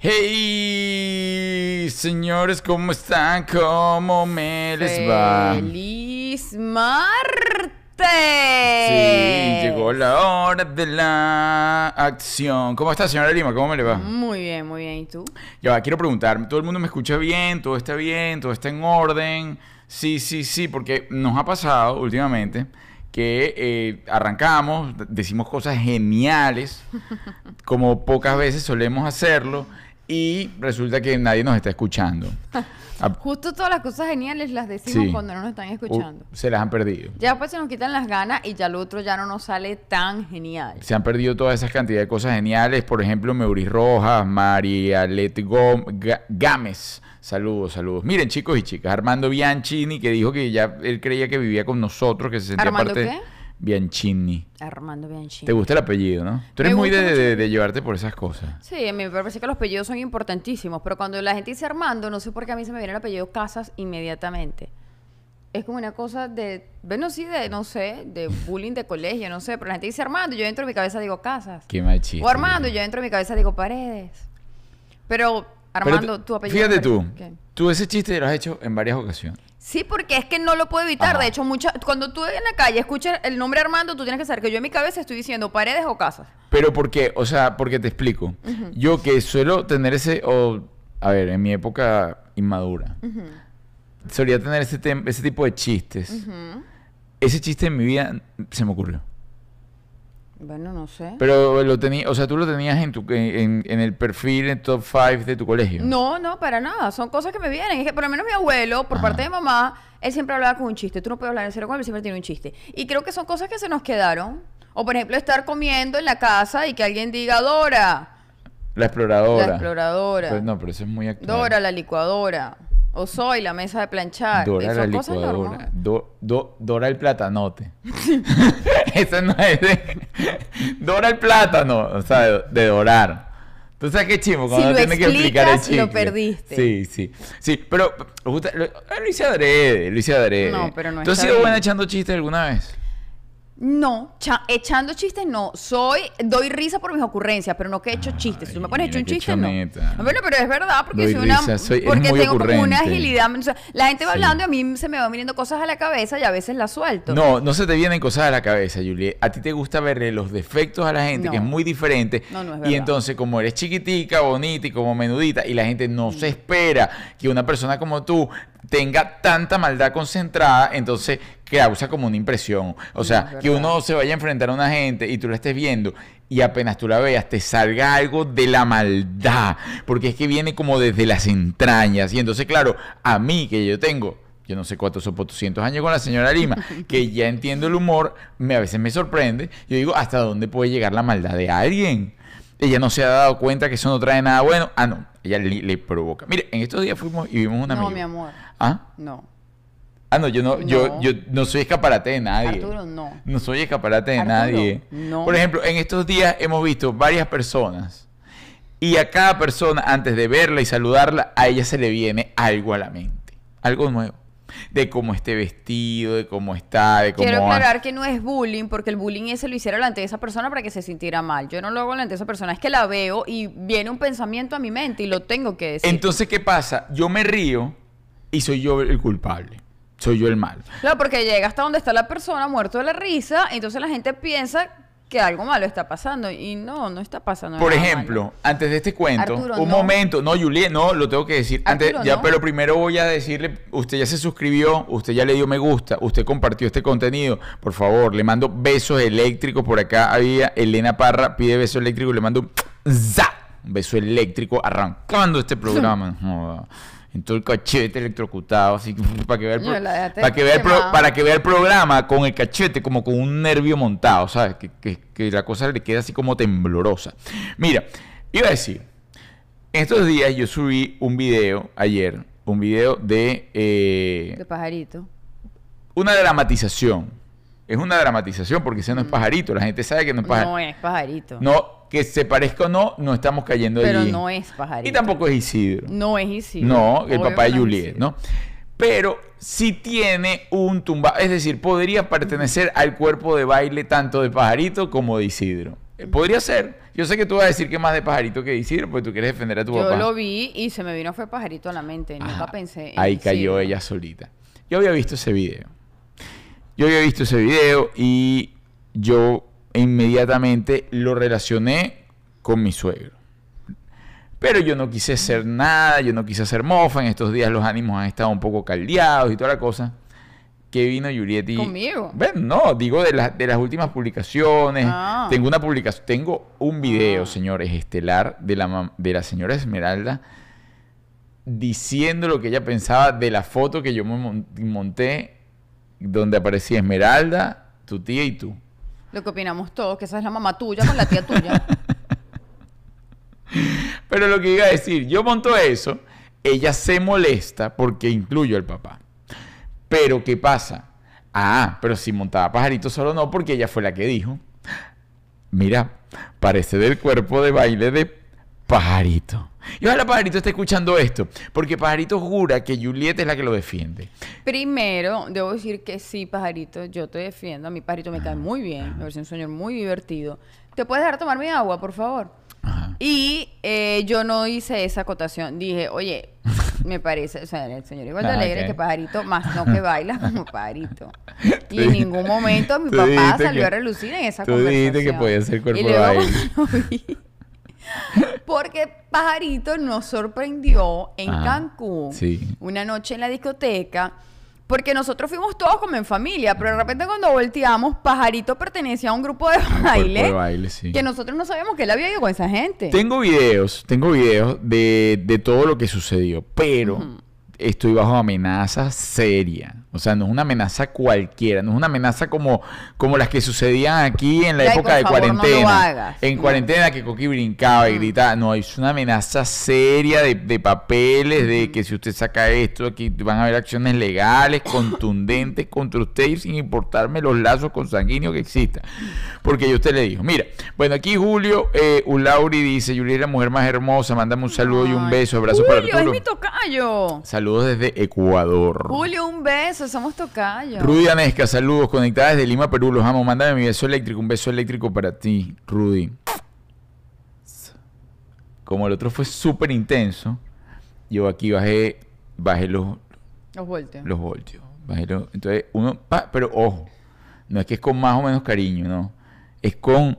Hey, señores, ¿cómo están? ¿Cómo me les va? ¡Feliz martes! Sí, llegó la hora de la acción. ¿Cómo está, señora Lima? ¿Cómo me le va? Muy bien, muy bien. ¿Y tú? Ya va, quiero preguntar, ¿todo el mundo me escucha bien? ¿Todo está bien? ¿Todo está en orden? Sí, sí, sí, porque nos ha pasado últimamente que eh, arrancamos, decimos cosas geniales, como pocas veces solemos hacerlo, y resulta que nadie nos está escuchando. Ah, Justo todas las cosas geniales las decimos Sí. cuando no nos están escuchando. uh, se las han perdido. Ya después se nos quitan las ganas y ya lo otro ya no nos sale tan genial. Se han perdido todas esas cantidades de cosas geniales. Por ejemplo, Meuris Rojas, María Let Gámez. Saludos, saludos. Miren, chicos y chicas, Armando Bianchini, que dijo que ya él creía que vivía con nosotros, que se sentía ¿Armando parte. qué? Bianchini. Armando Bianchini. ¿Te gusta el apellido, no? Tú eres Me muy de, llevarte por esas cosas. Sí, a mí me parece que los apellidos son importantísimos, pero cuando la gente dice Armando, no sé por qué a mí se me viene el apellido Casas inmediatamente. Es como una cosa de, bueno, sí, de, no sé, de bullying de colegio, no sé, pero la gente dice Armando, yo dentro de mi cabeza digo Casas. Qué mal chiste. O Armando, yo dentro de mi cabeza digo Paredes. Pero, Armando, tu apellido... Fíjate tú, ¿qué? tú ese chiste lo has hecho en varias ocasiones. Sí, porque es que no lo puedo evitar. Ajá. De hecho, mucha, cuando tú en la calle escuchas el nombre Armando, tú tienes que saber que yo en mi cabeza estoy diciendo Paredes o Casas. Pero ¿por qué? O sea, porque te explico. Yo que suelo tener ese, o, a ver, en mi época inmadura, solía tener ese, ese tipo de chistes. Ese chiste en mi vida se me ocurrió. Bueno, no sé. Pero lo tenía, o sea, tú lo tenías en tu en, en el perfil, en top 5 de tu colegio. No, no, para nada. Son cosas que me vienen. Es que por lo menos mi abuelo, por Ajá. parte de mamá, él siempre hablaba con un chiste. Tú no puedes hablar en serio con él, siempre tiene un chiste. Y creo que son cosas que se nos quedaron. O por ejemplo, estar comiendo en la casa y que alguien diga Dora, La exploradora. la exploradora. Pues no, pero eso es muy actual. Dora, la licuadora. O soy la mesa de planchar. Dora la licuadora. normales. Do- do- Dora el platanote. Eso no es de... Dora el plátano. O sea, de, de dorar. ¿Tú sabes qué chimo? Cuando Si lo tiene que explicar el explicas, lo chicle. perdiste. Sí, sí. Sí, pero justa- lo, lo hice adrede, lo hice adrede. No, pero no ¿Tú has sido buena echando chistes alguna vez? No, cha- echando chistes no. Soy, doy risa por mis ocurrencias, pero no que he hecho chistes. Si tú me pones mira un chiste, no. choneta. Bueno, pero es verdad, porque Doy soy una. risa, soy- eres porque tengo como una agilidad. o sea, la gente va Sí. hablando y a mí se me van viniendo cosas a la cabeza y a veces las suelto. No, no se te vienen cosas a la cabeza, Julie. A ti te gusta verle los defectos a la gente, No. que es muy diferente. No, no es y verdad. entonces, como eres chiquitica, bonita y como menudita, y la gente no se espera que una persona como tú tenga tanta maldad concentrada, entonces causa como una impresión. O sea, que uno se vaya a enfrentar a una gente y tú la estés viendo y apenas tú la veas te salga algo de la maldad, porque es que viene como desde las entrañas. Y entonces, claro, a mí que yo tengo yo no sé cuántos son 200 años con la señora Lima, que ya entiendo el humor, me, a veces me sorprende. Yo digo, ¿hasta dónde puede llegar la maldad de alguien? Ella no se ha dado cuenta que eso no trae nada bueno. Ah, no, ella le, le provoca. Mire, en estos días fuimos y vimos una No, amiga. mi amor. ¿Ah? No. Ah, no, yo no, Yo, No. yo no soy escaparate de nadie. Arturo, no. No soy escaparate de Arturo, nadie. no. Por ejemplo, en estos días hemos visto varias personas y a cada persona, antes de verla y saludarla, a ella se le viene algo a la mente. Algo nuevo. De cómo esté vestido, de cómo está, de cómo... Quiero aclarar que no es bullying, porque el bullying ese lo hiciera delante de esa persona para que se sintiera mal. Yo no lo hago delante de esa persona, es que la veo y viene un pensamiento a mi mente y lo tengo que decir. Entonces, ¿qué pasa? Yo me río y soy yo el culpable. Soy yo el malo. Claro, porque llega hasta donde está la persona muerto de la risa, entonces la gente piensa que algo malo está pasando y no, no está pasando Por nada ejemplo, malo. antes de este cuento, Arturo, un no. momento, no, Juliet, no, lo tengo que decir. Antes, ya, no. pero primero voy a decirle, usted ya se suscribió, usted ya le dio me gusta, usted compartió este contenido, por favor, le mando besos eléctricos por acá había Elena Parra pide beso eléctrico, le mando un za, un beso eléctrico arrancando este programa. En todo el cachete electrocutado, así para que vea el, pro- para que vea el pro- para que vea el programa con el cachete como con un nervio montado, ¿sabes? Que, que- que la cosa le queda así como temblorosa. Mira, iba a decir, estos días yo subí un video ayer, un video de eh, De pajarito. una dramatización. Es una dramatización porque ese no es pajarito. La gente sabe que no es pajarito. No es pajarito. No, que se parezca o no, no estamos cayendo Pero allí. no es pajarito. Y tampoco es Isidro. No es Isidro. No, el Obvio papá de Juliet. ¿no? Pero sí tiene un tumba, es decir, podría pertenecer al cuerpo de baile tanto de Pajarito como de Isidro. Eh, Podría ser. Yo sé que tú vas a decir que más de Pajarito que de Isidro, porque tú quieres defender a tu Yo papá. lo vi y se me vino fue pajarito a la mente. Nunca Ajá. pensé en Ahí cayó ella solita. Yo había visto ese video. Yo había visto ese video y yo inmediatamente lo relacioné con mi suegro. Pero yo no quise hacer nada, yo no quise hacer mofa. En estos días los ánimos han estado un poco caldeados y toda la cosa. Que vino Juliet y... ¿Conmigo? Ven, no, digo de, las de las últimas publicaciones. Ah. Tengo una publicación, tengo un video, Ah. señores, estelar de la, de la señora Esmeralda diciendo lo que ella pensaba de la foto que yo me mon- monté donde aparecía Esmeralda, tu tía y tú. Lo que opinamos todos, que esa es la mamá tuya con la tía tuya. Pero lo que iba a decir, yo monto eso, ella se molesta porque incluyo al papá. Pero ¿qué pasa? Ah, pero si montaba pajarito solo no, porque ella fue la que dijo, mira, parece del cuerpo de baile de pajarito. Y ojalá pajarito esté escuchando esto, porque pajarito jura que Juliet es la que lo defiende. Primero, debo decir que sí, pajarito, yo te defiendo. A mi pajarito me cae muy bien. Me parece un señor muy divertido. ¿Te puedes dejar tomar mi agua, por favor? Ajá. Y eh, yo no hice esa acotación. Dije, oye, me parece, o sea, el señor igual de Ah, alegre que pajarito, más no que baila como pajarito. Y Tú en ningún momento mi tú papá salió que- a relucir en esa tú conversación. dijiste que podía ser cuerpo Y de luego baile. Porque Pajarito nos sorprendió en Ajá, Cancún sí. una noche en la discoteca. Porque nosotros fuimos todos como en familia, pero de repente cuando volteamos, Pajarito pertenecía a un grupo de baile, Cuerpo de baile, sí. que nosotros no sabíamos que él había ido con esa gente. Tengo videos, tengo videos de, de todo lo que sucedió, pero estoy bajo amenaza seria. O sea, no es una amenaza cualquiera, no es una amenaza como, como las que sucedían aquí en la Ay, época de favor, no lo cuarentena. hagas. En No. cuarentena que Coqui brincaba y gritaba. No, es una amenaza seria de, de papeles, de que si usted saca esto, aquí van a haber acciones legales, contundentes contra usted y sin importarme los lazos consanguíneos que existan. Porque yo usted le dijo, mira, bueno, aquí Julio eh, Ulauri dice, Julia es la mujer más hermosa, mándame un saludo y un beso, abrazo Julio, para Arturo. es mi tocayo. Saludos desde Ecuador. Julio, un beso, somos tocayo. Rudy Anesca, saludos, conectada desde Lima, Perú, los amo. Mándame mi beso eléctrico, un beso eléctrico para ti, Rudy. Como el otro fue súper intenso, yo aquí bajé, bajé los, Los voltios. Bajé los- entonces, uno, pa, pero ojo, no es que es con más o menos cariño, no. Es con,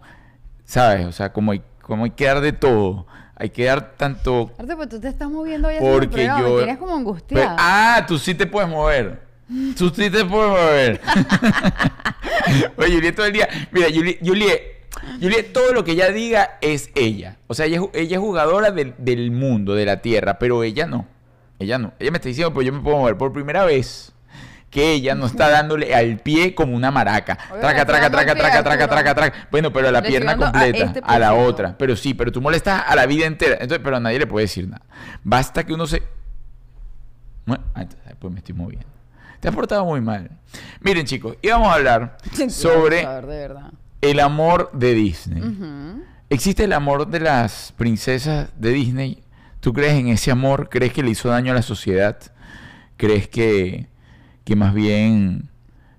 ¿sabes? O sea, como hay, como hay que dar de todo. Hay que dar tanto Arte, pues tú te estás moviendo hoy porque yo. Me tienes como Pero- angustiada. ah, tú sí te puedes mover. Sí te puedes mover. Oye, Juliet todo el día. Mira, Juliet, Juliet, Juliet, todo lo que ella diga es ella. O sea, ella, ella es jugadora del, del mundo, de la tierra, pero ella no. Ella no. Ella me está diciendo, pues yo me puedo mover por primera vez. Que ella no está dándole al pie como una maraca. Traca, traca, traca, traca, traca, traca, traca. Bueno, pero a la pierna a completa, este a la otra. Pero sí, pero tú molestas a la vida entera. Entonces, pero a nadie le puede decir nada. Basta que uno se. Bueno, entonces, después me estoy moviendo. Te has portado muy mal. Miren, chicos, íbamos a hablar sobre A ver, el amor de Disney. ¿Existe el amor de las princesas de Disney? ¿Tú crees en ese amor? ¿Crees que le hizo daño a la sociedad? ¿Crees que, que más bien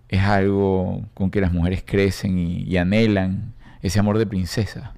es algo con que las mujeres crecen y, y anhelan ese amor de princesa?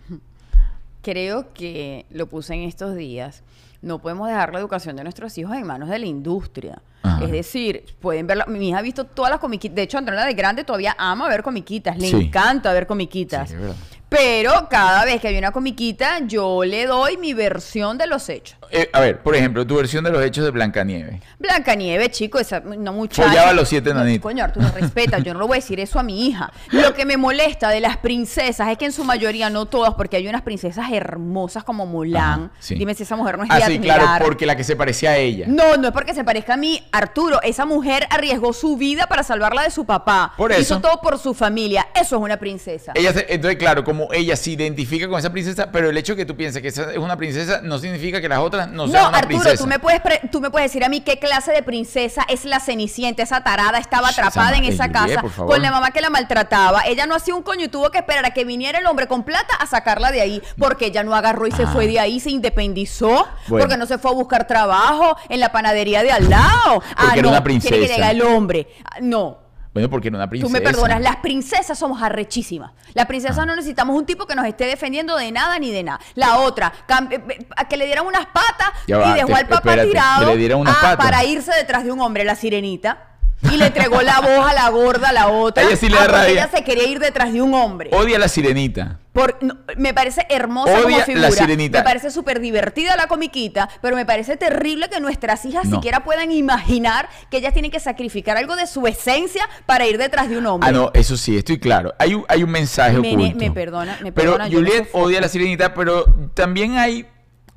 Creo que lo puse en estos días. No podemos dejar la educación de nuestros hijos en manos de la industria. Ajá. Es decir, pueden ver, mi hija ha visto todas las comiquitas. De hecho, Antonella de grande todavía ama ver comiquitas. Le Sí. encanta ver comiquitas. Sí, es verdad. Pero cada vez que hay una comiquita, yo le doy mi versión de los hechos. Eh, a ver, por ejemplo, tu versión de los hechos de Blancanieves. Blancanieves, chico, esa una muchacha. Follaba a los siete No, nanitos. Coño, Arturo, respeta, yo no le voy a decir eso a mi hija. Lo que me molesta de las princesas es que en su mayoría, no todas, porque hay unas princesas hermosas como Mulan. Ajá, sí. Dime si esa mujer no es Ah, de sí, admirar. claro, porque la que se parecía a ella. No, no es porque se parezca a mí, Arturo. Esa mujer arriesgó su vida para salvarla de su papá. Por eso. Hizo todo por su familia. Eso es una princesa. Ella se- entonces, claro, como como ella se identifica con esa princesa, pero el hecho de que tú pienses que esa es una princesa no significa que las otras no, No, sean una Arturo, princesa. tú me, puedes pre- tú me puedes decir a mí qué clase de princesa es la Cenicienta, esa tarada estaba atrapada en esa casa con la mamá que la maltrataba. Ella no hacía un coño y tuvo que esperar a que viniera el hombre con plata a sacarla de ahí, porque ella no agarró y se Ah. fue de ahí, se independizó, Bueno. porque no se fue a buscar trabajo en la panadería de al lado. ah, no, una tiene que llegar el hombre. Ah, No. Bueno, porque era una princesa. Tú me perdonas, las princesas somos arrechísimas. Las princesas no necesitamos un tipo que nos esté defendiendo de nada ni de nada. La otra, eh, eh, que le dieran unas patas Ya y va, dejó te- al papá espérate, tirado que le dieran unas ah, patas. para irse detrás de un hombre, la sirenita. Y le entregó la voz a la gorda, a la otra. Ella sí le ah, da porque rabia. ella se quería ir detrás de un hombre. Odia a la sirenita. Por- no, me parece hermosa Odia como la figura. sirenita. Me parece súper divertida la comiquita, pero me parece terrible que nuestras hijas No. siquiera puedan imaginar que ellas tienen que sacrificar algo de su esencia para ir detrás de un hombre. Ah, no, eso sí, estoy claro. Hay un, hay un mensaje Me- oculto. me perdona, me perdona, Juliet odia a la sirenita, pero también hay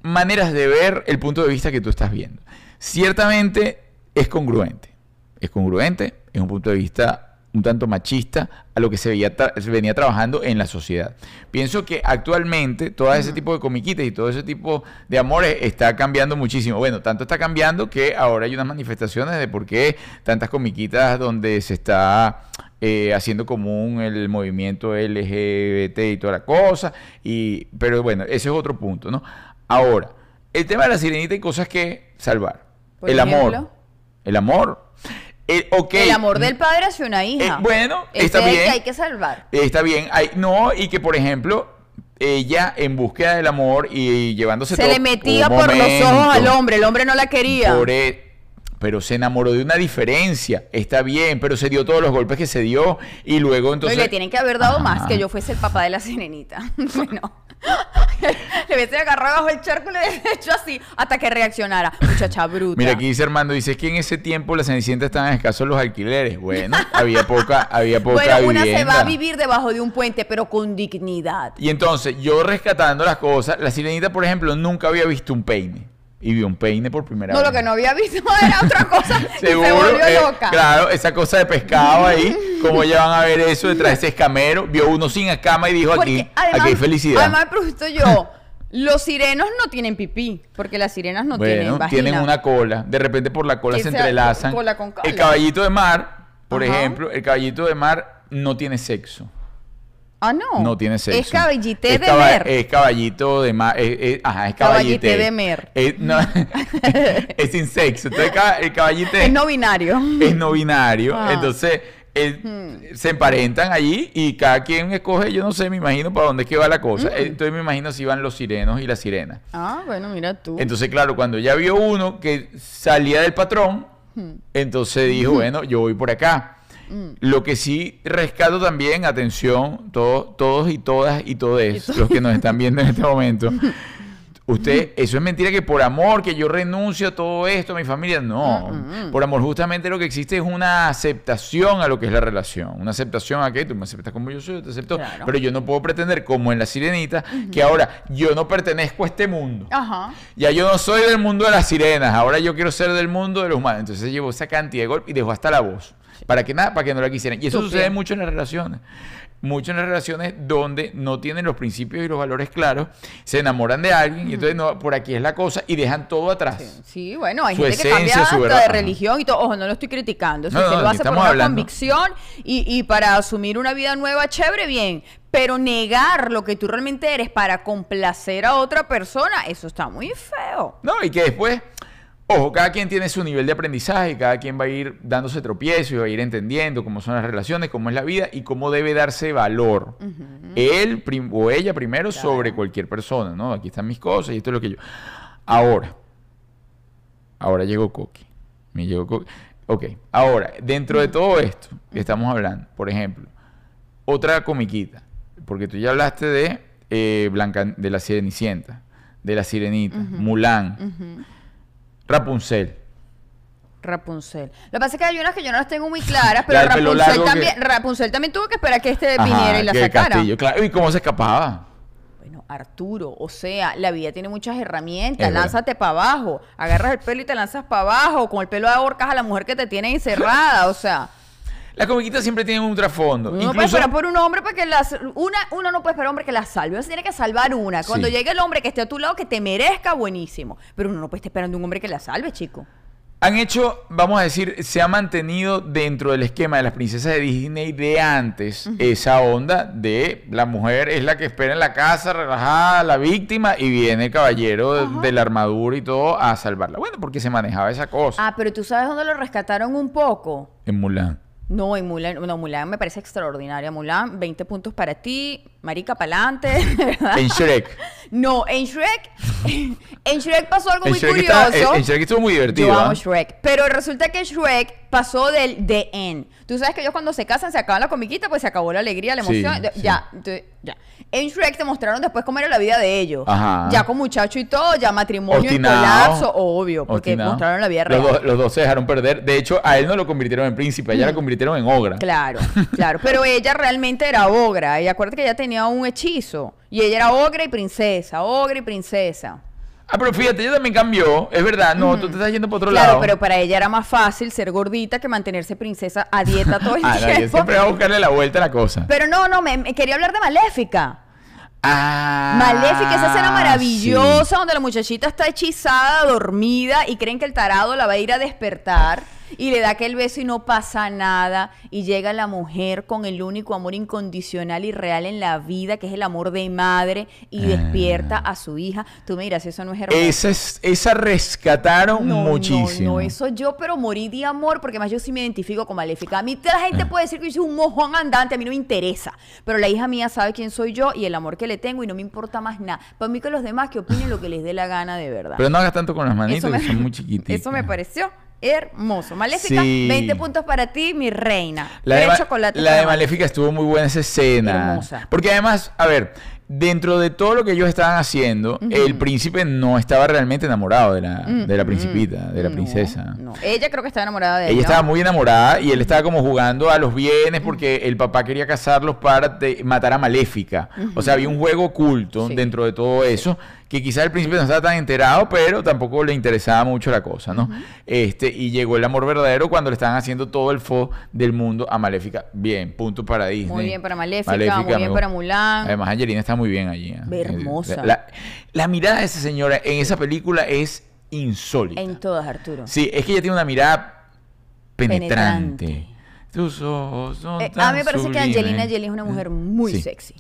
maneras de ver el punto de vista que tú estás viendo. Ciertamente es congruente. Es congruente, es un punto de vista un tanto machista a lo que se, veía se venía trabajando en la sociedad. Pienso que actualmente todo ese tipo de comiquitas y todo ese tipo de amores está cambiando muchísimo. Bueno, tanto está cambiando que ahora hay unas manifestaciones de por qué tantas comiquitas donde se está eh, haciendo común el movimiento LGBT y toda la cosa. Y, pero bueno, ese es otro punto, ¿no? Ahora, el tema de la sirenita hay cosas que salvar. Por el amor. El amor. El, ok, El amor del padre hacia una hija. Eh, bueno, Ese está es bien. que hay que salvar. Está bien. Hay, no, y que por ejemplo, ella en búsqueda del amor y llevándose Se todo le metía por los ojos al hombre. El hombre no la quería. por e- pero se enamoró de una diferencia. Está bien, pero se dio todos los golpes que se dio y luego entonces. y le tienen que haber dado más que yo fuese el papá de la sirenita. bueno. le hubiese agarrado bajo el charco y le hubiese hecho así hasta que reaccionara. Muchacha bruta. Mira, aquí dice Armando, dice que en ese tiempo la Cenicienta estaban escasos los alquileres. Bueno, había poca, había poca bueno, una se vivienda. va a vivir debajo de un puente, pero con dignidad. Y entonces, yo rescatando las cosas, la sirenita, por ejemplo, nunca había visto un peine. Y vio un peine por primera No, vez. lo que no había visto era otra cosa y se Seguro, volvió eh, loca. claro, esa cosa de pescado ahí, como ya van a ver eso detrás de ese escamero, vio uno sin escama y dijo aquí, además, aquí hay felicidad. Además, pregunto yo, los sirenos no tienen pipí, porque las sirenas no tienen bueno, vagina. tienen una cola, de repente por la cola se entrelazan. cola con cola. El caballito de mar, por Ajá. ejemplo, el caballito de mar no tiene sexo. Ah, no. No tiene sexo. Es caballité Es de caba- mer. Es caballito de mar. es- es- ajá, es Caballité caballité. de mer. Es, no, es sin sexo. Entonces, el caballité es no binario. es no binario. Ah. Entonces, él- se emparentan allí y cada quien escoge, yo no sé, me imagino para dónde es que va la cosa. Entonces, me imagino si van los sirenos y las sirenas. Ah, bueno, mira tú. Entonces, claro, cuando ya vio uno que salía del patrón, entonces dijo, bueno, yo voy por acá. Lo que sí rescato también, atención, todos, todos y todas y todos los que nos están viendo en este momento. Usted, eso es mentira que por amor, que yo renuncio a todo esto, a mi familia. No, por amor justamente lo que existe es una aceptación a lo que es la relación. Una aceptación a que tú me aceptas como yo soy, yo te acepto. Claro. Pero yo no puedo pretender, como en la sirenita, que ahora yo no pertenezco a este mundo. Ajá. Ya yo no soy del mundo de las sirenas, ahora yo quiero ser del mundo de los humanos. Entonces llevó esa cantidad de golpes y dejó hasta la voz. Para que nada, para que no la quisieran. Y eso sucede mucho en las relaciones. Mucho en las relaciones donde no tienen los principios y los valores claros, se enamoran de alguien y entonces no, por aquí es la cosa y dejan todo atrás. Sí, bueno, hay Su gente que cambia su hasta verdad. de religión y todo. Ojo, no lo estoy criticando. Si No, usted no, lo hace por una hablando. convicción y, y para asumir una vida nueva, chévere, bien. Pero negar lo que tú realmente eres para complacer a otra persona, eso está muy feo. No, y que después, ojo, cada quien tiene su nivel de aprendizaje, cada quien va a ir dándose tropiezos y va a ir entendiendo cómo son las relaciones, cómo es la vida y cómo debe darse valor. Él o ella primero sobre cualquier persona, ¿no? Aquí están mis cosas y esto es lo que yo. Ahora, ahora llegó Coqui. Me llegó Coqui. Ok, ahora, dentro de todo esto que estamos hablando, por ejemplo, otra comiquita, porque tú ya hablaste de eh, Blanca, de la Cenicienta, de la Sirenita, Mulan, Rapunzel. Rapunzel. Lo que pasa es que hay unas que yo no las tengo muy claras, pero Rapunzel que- también, Rapunzel también tuvo que esperar que este Ajá, viniera y la sacara. castillo, claro. ¿Y cómo se escapaba? Bueno, Arturo, o sea, la vida tiene muchas herramientas. Es. Lánzate para abajo. Agarras el pelo y te lanzas para abajo. Con el pelo ahorcas a la mujer que te tiene encerrada. O sea, Las comiquitas siempre tienen un trasfondo. Uno no puede esperar por un hombre para que las... Una, uno no puede esperar hombre que la salve. Uno se tiene que salvar una. Cuando Sí. llegue el hombre que esté a tu lado, que te merezca, buenísimo. Pero uno no puede estar esperando un hombre que la salve, chico. han hecho, vamos a decir, se ha mantenido dentro del esquema de las princesas de Disney de antes esa onda de la mujer es la que espera en la casa, relajada, la víctima, y viene el caballero de, de la armadura y todo a salvarla. Bueno, porque se manejaba esa cosa Ah, pero tú sabes dónde lo rescataron un poco. en Mulan. No, en Mulan, no, Mulan me parece extraordinaria. Mulan, 20 puntos para ti, marica pa'lante, ¿verdad? En Shrek. No, en Shrek, en Shrek pasó algo En muy Shrek, curioso. está- en- en Shrek estuvo muy divertido. Yo amo ¿ah? Shrek. Pero resulta que Shrek pasó del de en. Tú sabes que ellos cuando se casan se acaban la comiquita, pues se acabó la alegría, la emoción. sí. Ya, ya. En Shrek te mostraron después cómo era la vida de ellos. Ajá. Ya con muchacho y todo, ya matrimonio en Obstinado. colapso, obvio, porque mostraron la vida real. Los, dos- los dos se dejaron perder. De hecho, a él no lo convirtieron en príncipe, a ella la convirtieron en ogra. Claro, claro. Pero ella realmente era ogra. Y acuérdate que ella tenía un hechizo. Y ella era ogra y princesa, ogra y princesa. Ah, pero fíjate, ella también cambió. Es verdad, no, tú te estás yendo por otro Claro, lado. pero para ella era más fácil ser gordita que mantenerse princesa a dieta todo el Ah, no, tiempo. siempre va a buscarle la vuelta a la cosa. Pero no, no, me, me quería hablar de Maléfica. Ah. Maléfica, esa escena maravillosa sí. donde la muchachita está hechizada, dormida y creen que el tarado la va a ir a despertar y le da aquel beso y no pasa nada y llega la mujer con el único amor incondicional y real en la vida que es el amor de madre y Ah. despierta a su hija. Tú me dirás, eso no es hermoso. Esa, es- esa rescataron No, muchísimo. No, no, eso yo, pero morí de amor, porque más yo sí me identifico con Maléfica. A mí la gente Ah. puede decir que yo soy un mojón andante, a mí no me interesa. Pero la hija mía sabe quién soy yo y el amor que le tengo y no me importa más nada. Para mí que los demás que opinen lo que les dé la gana de verdad. Pero no hagas tanto con las manitos, Eso me- que son muy chiquititas. Eso me pareció hermoso. Maléfica, Sí. 20 puntos para ti, mi reina. La de, Tres Ma- chocolates la de Maléfica estuvo muy buena esa escena. Hermosa. Porque además, a ver, dentro de todo lo que ellos estaban haciendo, el príncipe no estaba realmente enamorado de la, de la principita, de la No, princesa. no. Ella creo que estaba enamorada de él. Ella ¿no? estaba muy enamorada y él estaba como jugando a los bienes porque el papá quería casarlos para matar a Maléfica. O sea, había un juego oculto Sí. dentro de todo eso que quizás el príncipe no estaba tan enterado, pero tampoco le interesaba mucho la cosa, ¿no? Este, y llegó el amor verdadero cuando le estaban haciendo todo el fo del mundo a Maléfica. Bien, punto para Disney. Muy bien para Maléfica, muy bien para Mulan. Además, Angelina está muy bien allí. ¿eh? Hermosa. La, la mirada de esa señora en esa película es insólita. En todas, Arturo. Sí, es que ella tiene una mirada penetrante. Penetrante. Tus ojos son Eh, a mí me parece que. Angelina Jolie es una mujer muy Sí. sexy.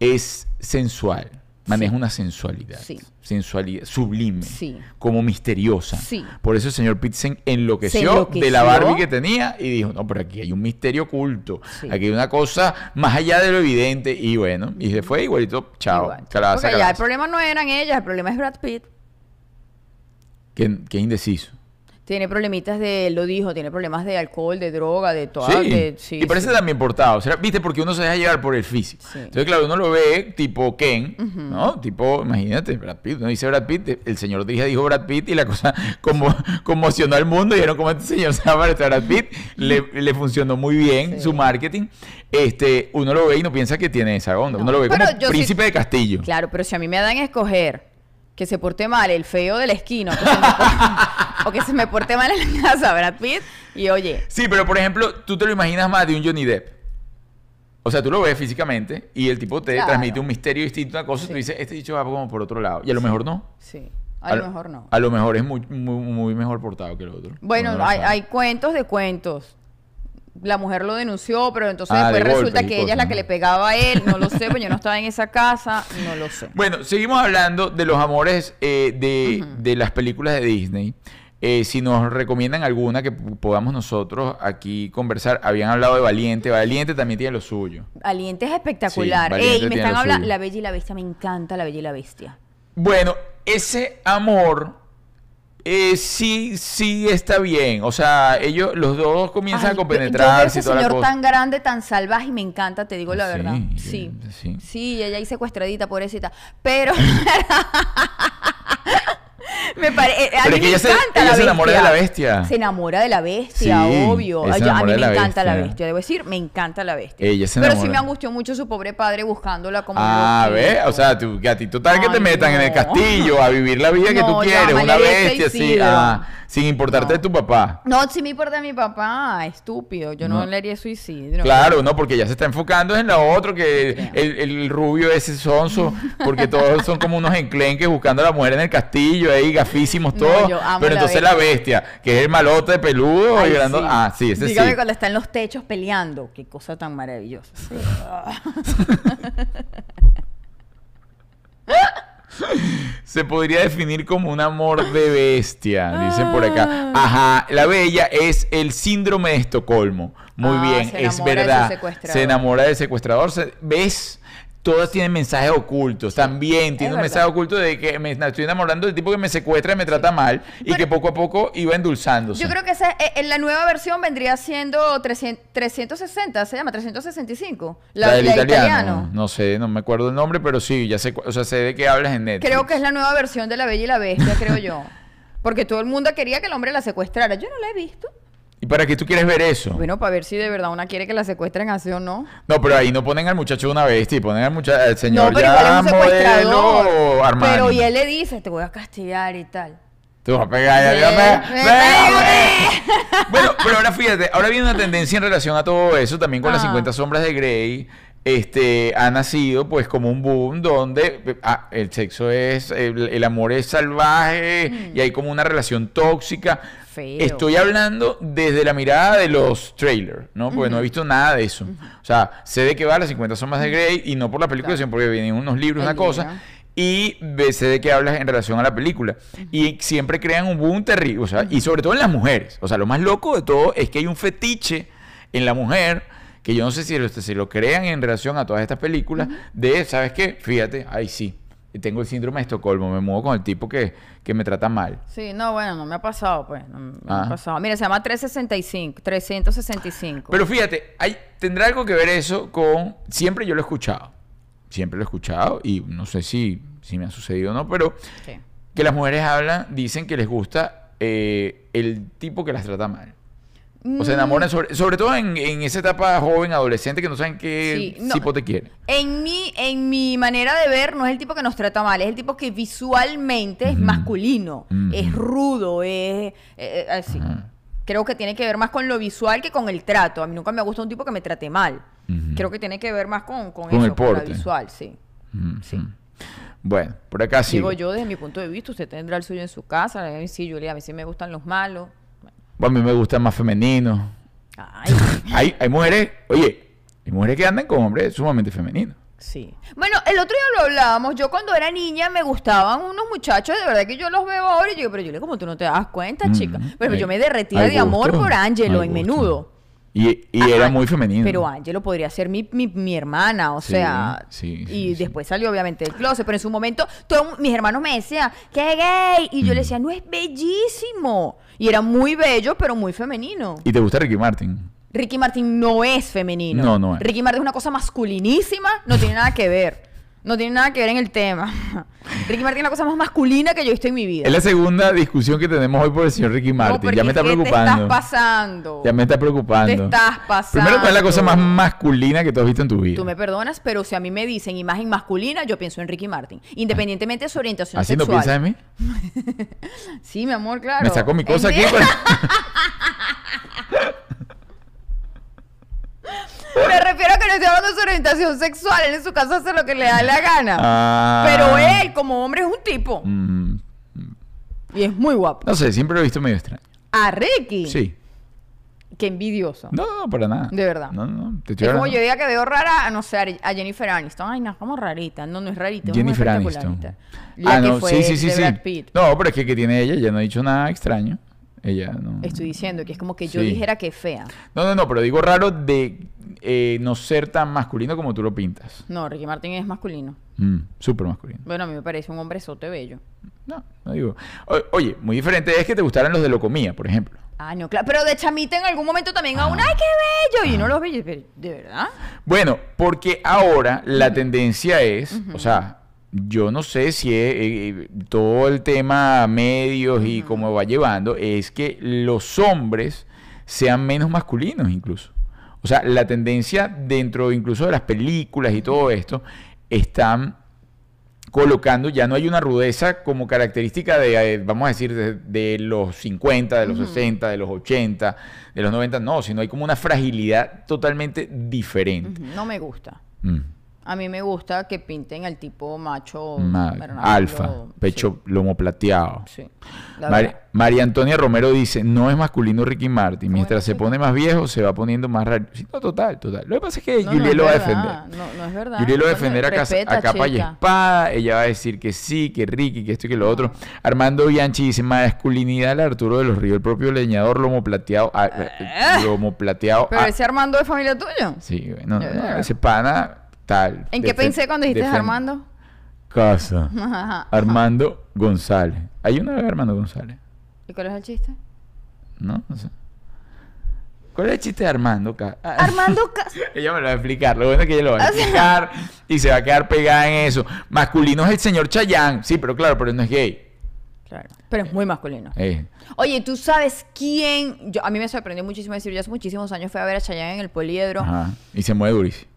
Es sensual. Maneja una sensualidad. Sí. Sensualidad sublime. Sí. Como misteriosa. Sí. Por eso el señor Pitt se enloqueció, Se enloqueció. de la Barbie que tenía y dijo, no, pero aquí hay un misterio oculto. Sí. Aquí hay una cosa más allá de lo evidente. Y bueno, y se fue igualito, chao. Igual. calabaza, Porque ya el problema no eran ellas, el problema es Brad Pitt. Qué, qué indeciso. Tiene problemitas de, él lo dijo, tiene problemas de alcohol, de droga, de todo. Sí, de- sí, y parece sí. también portado. O sea, ¿Viste? Porque uno se deja llevar por el físico. Sí. Entonces, claro, uno lo ve tipo Ken, ¿no? Tipo, imagínate, Brad Pitt. Uno dice Brad Pitt, el señor Drija dijo Brad Pitt y la cosa como, conmocionó al mundo. Y vieron cómo este señor se llama Brad Pitt. Le, le funcionó muy bien su marketing. Este, uno lo ve y no piensa que tiene esa onda. uno No, lo ve como príncipe de Castillo. Claro, pero si a mí me dan a escoger que se porte mal el feo de la esquina o o que se me porte mal en la casa Brad Pitt, y oye, Sí, pero por ejemplo, tú te lo imaginas más de un Johnny Depp. O sea, tú lo ves físicamente y el tipo te Claro. transmite un misterio distinto, una cosa, y tú dices, este dicho va como por otro lado. Y a lo mejor no. sí, a lo mejor no. A lo mejor es muy, muy, muy mejor portado que el otro. Bueno, no hay, cuentos de cuentos. La mujer lo denunció, pero entonces Ah, después de resulta que ella es la que ¿no? le pegaba a él. No lo sé, pues yo no estaba en esa casa, no lo sé. Bueno, seguimos hablando de los amores eh, de, de las películas de Disney. Eh, si nos recomiendan alguna que podamos nosotros aquí conversar. Habían hablado de Valiente. Valiente también tiene lo suyo. Valiente es espectacular. Sí, Valiente Ey, me están hablando. La Bella y la Bestia, me encanta La Bella y la Bestia. Bueno, ese amor eh, sí, sí está bien. O sea, ellos, los dos comienzan Ay, a yo- yo compenetrarse veo y ese señor tan grande, tan salvaje y me encanta, te digo la Sí, verdad. Sí. sí. Sí, ella ahí secuestradita, pobrecita. Pero Me pare- eh, a Pero mí me ella se- encanta ella la se enamora de la bestia. Se enamora de la bestia, Sí, obvio. yo- a mí me encanta la bestia. Debo decir, me encanta la bestia. Ella se Pero sí me angustió mucho su pobre padre buscándola como Ah. ¿ves? O sea, tú, que a ti total que te metan en el castillo a vivir la vida que tú quieres, una bestia así, ah, sin importarte No. de tu papá. No, sí me importa mi papá, estúpido. Yo no, le haría suicidio. Claro, no, porque ya se está enfocando en lo otro, que el, el rubio ese sonso, porque todos son como unos enclenques buscando a la mujer en el castillo, ahí gafísimos No, todos. yo amo pero la entonces la bestia, que es el malote de peludo, Ay, y sí. ah, sí, ese Dígame sí. cuando está en los techos peleando. Qué cosa tan maravillosa. Se podría definir como un amor de bestia, dicen por acá. Ah. Ajá, la bella es el síndrome de Estocolmo. Muy Ah, bien, es verdad. Se enamora del secuestrador. Se- ¿Ves? Todas tienen mensajes ocultos. También tiene un mensaje oculto de que me estoy enamorando del tipo que me secuestra y me trata mal y Pero- que poco a poco iba endulzándose. Yo creo que esa, eh, en la nueva versión vendría siendo 300 360, se llama 365. la, del la italiano. No sé, no me acuerdo el nombre, pero sí, ya sé, o sea, sé de qué hablas en Netflix. Creo que es la nueva versión de La Bella y la Bestia, creo yo. Porque todo el mundo quería que el hombre la secuestrara. Yo no la he visto. ¿Y para qué tú quieres ver eso? Bueno, para ver si de verdad una quiere que la secuestren así o no. No, pero ahí no ponen al muchacho de una bestia y ponen al, mucha- al señor no, pero ya igual es un modelo secuestrador. Armani. Pero y él le dice, te voy a castigar y tal. Te vas a pegar ya, ya, me pego. pega. Bueno, pero ahora fíjate, ahora viene una tendencia en relación a todo eso, también con las Ah. 50 sombras de Grey. Este, ha nacido pues como un boom donde ah, el sexo es, el, el amor es salvaje y hay como una relación tóxica. Feo. Estoy hablando desde la mirada de los trailers, ¿no? Porque no he visto nada de eso. O sea, sé de qué va las 50 sombras de Grey y no por la película, Claro. sino porque vienen unos libros, El una cosa. Y sé de qué hablas en relación a la película. Y siempre crean un boom terrible. O sea, y sobre todo en las mujeres. O sea, lo más loco de todo es que hay un fetiche en la mujer que yo no sé si lo, si lo crean en relación a todas estas películas. De, ¿sabes qué? Fíjate, ay sí. Tengo el síndrome de Estocolmo. Me muevo con el tipo que, que me trata mal. Sí, no, bueno, no me ha pasado, pues. No me Ah. ha pasado. Mira, se llama 365, 365. Pero fíjate, hay, tendrá algo que ver eso con. Siempre yo lo he escuchado. Siempre lo he escuchado. Y no sé si, si me ha sucedido o no, pero Sí. que las mujeres hablan, dicen que les gusta eh, el tipo que las trata mal. O se enamoran, sobre, sobre todo en, en esa etapa joven, adolescente, que no saben qué Sí, no. tipo te quiere. En mi, en mi manera de ver, no es el tipo que nos trata mal, es el tipo que visualmente es masculino, es rudo, es eh, eh, así. Ajá. Creo que tiene que ver más con lo visual que con el trato. A mí nunca me gusta un tipo que me trate mal. Creo que tiene que ver más con, con, Con eso, el con la porte. visual, sí. Sí. Bueno, por acá sí. Digo yo, desde mi punto de vista, usted tendrá el suyo en su casa. Sí, Julia, a mí sí me gustan los malos. A mí me gusta más femenino. Ay, Hay, hay mujeres, oye, hay mujeres que andan con hombres sumamente femeninos. sí. Bueno, el otro día lo hablábamos. Yo cuando era niña me gustaban unos muchachos, de verdad que yo los veo ahora y yo digo, pero yo como tú no te das cuenta, chica. Mm, Pero hay- yo me derretía de amor gusto, por Ángelo en gusto. menudo. Y, y Ajá, era muy femenino. Pero Ángelo podría ser mi, mi, mi hermana, o Sí, sea. sí, sí, y después salió obviamente del closet, pero en su momento todos mis hermanos me decían, ¡qué gay! Y yo Mm. le decía, no es bellísimo. Y era muy bello, pero muy femenino. ¿Y te gusta Ricky Martin? Ricky Martin no es femenino. No, no es. Ricky Martin es una cosa masculinísima, no tiene nada que ver. No tiene nada que ver en el tema. Ricky Martin es la cosa más masculina que yo he visto en mi vida. Es la segunda discusión que tenemos hoy por el señor Ricky No, Martin. ya me está preocupando. Te estás pasando. Ya me está preocupando. Te estás pasando. Primero, ¿cuál es la cosa más masculina que tú has visto en tu vida? Tú me perdonas, pero si a mí me dicen imagen masculina, yo pienso en Ricky Martin. Independientemente de su orientación ¿Así no sexual. piensas en mí? Sí, mi amor, claro. Me saco mi cosa aquí. vez- pues. Me refiero a que no estoy hablando de su orientación sexual. Él en su casa hace lo que le da la gana. Ah. Pero él, como hombre, es un tipo. Mm, Y es muy guapo. no sé, siempre lo he visto medio extraño. A Ricky. Sí. Qué envidioso. No, no, para nada. De verdad. No, no, te estoy Es como yo diga que veo rara, no sé, a Jennifer Aniston. Ay, no, como rarita. No, no es rarita. es Jennifer Aniston. La ah, que no, fue sí, sí, sí, sí. No, pero es que, que tiene ella, ya no ha dicho nada extraño. Ella no. Estoy diciendo que es como que yo Sí. dijera que es fea. No, no, no, pero digo raro de eh, no ser tan masculino como tú lo pintas. No, Ricky Martin es masculino. Mm, Súper masculino. Bueno, a mí me parece un hombre sote bello. No, no digo. O- oye, muy diferente es que te gustaran los de Locomía, por ejemplo. Ah, no, claro. Pero de chamita en algún momento también Ah. ¡ay, qué bello! Y no los bellos. pero, ¿De verdad? Bueno, porque ahora la tendencia es, o sea, yo no sé si es, eh, todo el tema medios y cómo va llevando, es que los hombres sean menos masculinos incluso. O sea, la tendencia dentro incluso de las películas y todo esto están colocando, ya no hay una rudeza como característica de, eh, vamos a decir, de, los 50, de los 60, de los 80, de los 90, no, sino hay como una fragilidad totalmente diferente. No me gusta. Mm. A mí me gusta que pinten al tipo macho alfa, pecho lomo plateado. Sí. María Antonia Romero dice, no es masculino Ricky Martin. Mientras se pone más viejo, se va poniendo más raro. Sí, no, total, total. Lo que pasa es que Julie lo va a defender. No, no es verdad. Julie lo va a defender a, capa y espada. Ella va a decir que sí, que Ricky, que esto y que lo otro. Armando Bianchi dice, masculinidad al Arturo de los Ríos, el propio leñador lomo plateado. Ah, eh, lomo plateado. ¿Pero ese Armando es familia tuya? Sí, no, no, ese pana tal. ¿En qué pensé cuando dijiste Armando? Casa. Armando González. Hay una de Armando González. ¿Y cuál es el chiste? No, no sé. ¿Cuál es el chiste de Armando? Armando ella me lo va a explicar. Lo bueno es que ella lo va a explicar y se va a quedar pegada en eso. Masculino es el señor Chayán. Sí, pero claro, pero no es gay. Claro. Pero es muy masculino. Eh. Oye, ¿tú sabes quién? Yo, a mí me sorprendió muchísimo decir, yo hace muchísimos años fui a ver a Chayán en el poliedro. Ajá. Y se mueve durísimo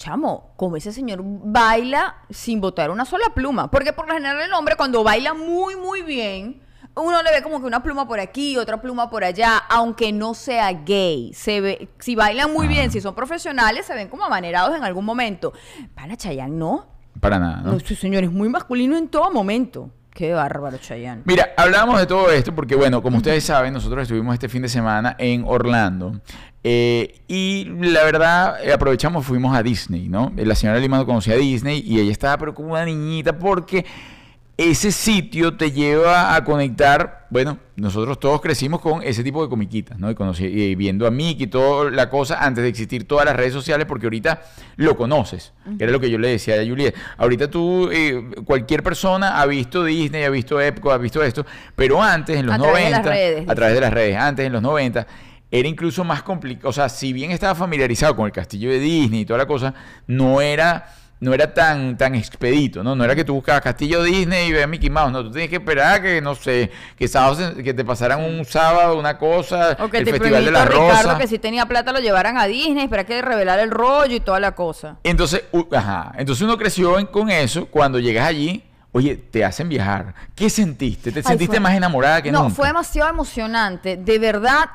chamo, como ese señor baila sin botar una sola pluma. Porque por lo general el hombre cuando baila muy, muy bien, uno le ve como que una pluma por aquí, otra pluma por allá, aunque no sea gay. Se ve, si bailan muy bien, si son profesionales, se ven como amanerados en algún momento. Para Chayanne, no. Para nada, ¿no? Este señor es muy masculino en todo momento. Qué bárbaro, Chayanne. Mira, hablamos de todo esto porque, bueno, como ustedes saben, nosotros estuvimos este fin de semana en Orlando. Eh, y la verdad, eh, aprovechamos, fuimos a Disney, ¿no? La señora Lima no conocía a Disney y ella estaba pero como una niñita porque ese sitio te lleva a conectar, bueno, nosotros todos crecimos con ese tipo de comiquitas, ¿no? Y, viendo a Mickey y toda la cosa antes de existir todas las redes sociales, porque ahorita lo conoces. Era lo que yo le decía a Juliet. Ahorita tú, eh, cualquier persona ha visto Disney, ha visto Epcot, ha visto esto, pero antes, en los 90, a través de las redes, antes, en los 90, era incluso más complicado. O sea, si bien estaba familiarizado con el castillo de Disney y toda la cosa, no era, no era tan, tan expedito, ¿no? No era que tú buscabas castillo Disney y veas Mickey Mouse, no, tú tienes que esperar que, no sé, que sábado, que te pasaran un sábado una cosa, o que el Festival de la Ricardo, que si tenía plata lo llevaran a Disney, para que revelar el rollo y toda la cosa. Entonces, ajá, entonces uno creció con eso, cuando llegas allí, Oye, te hacen viajar. ¿Qué sentiste? ¿Te sentiste más enamorada que nunca? No, fue demasiado emocionante. De verdad,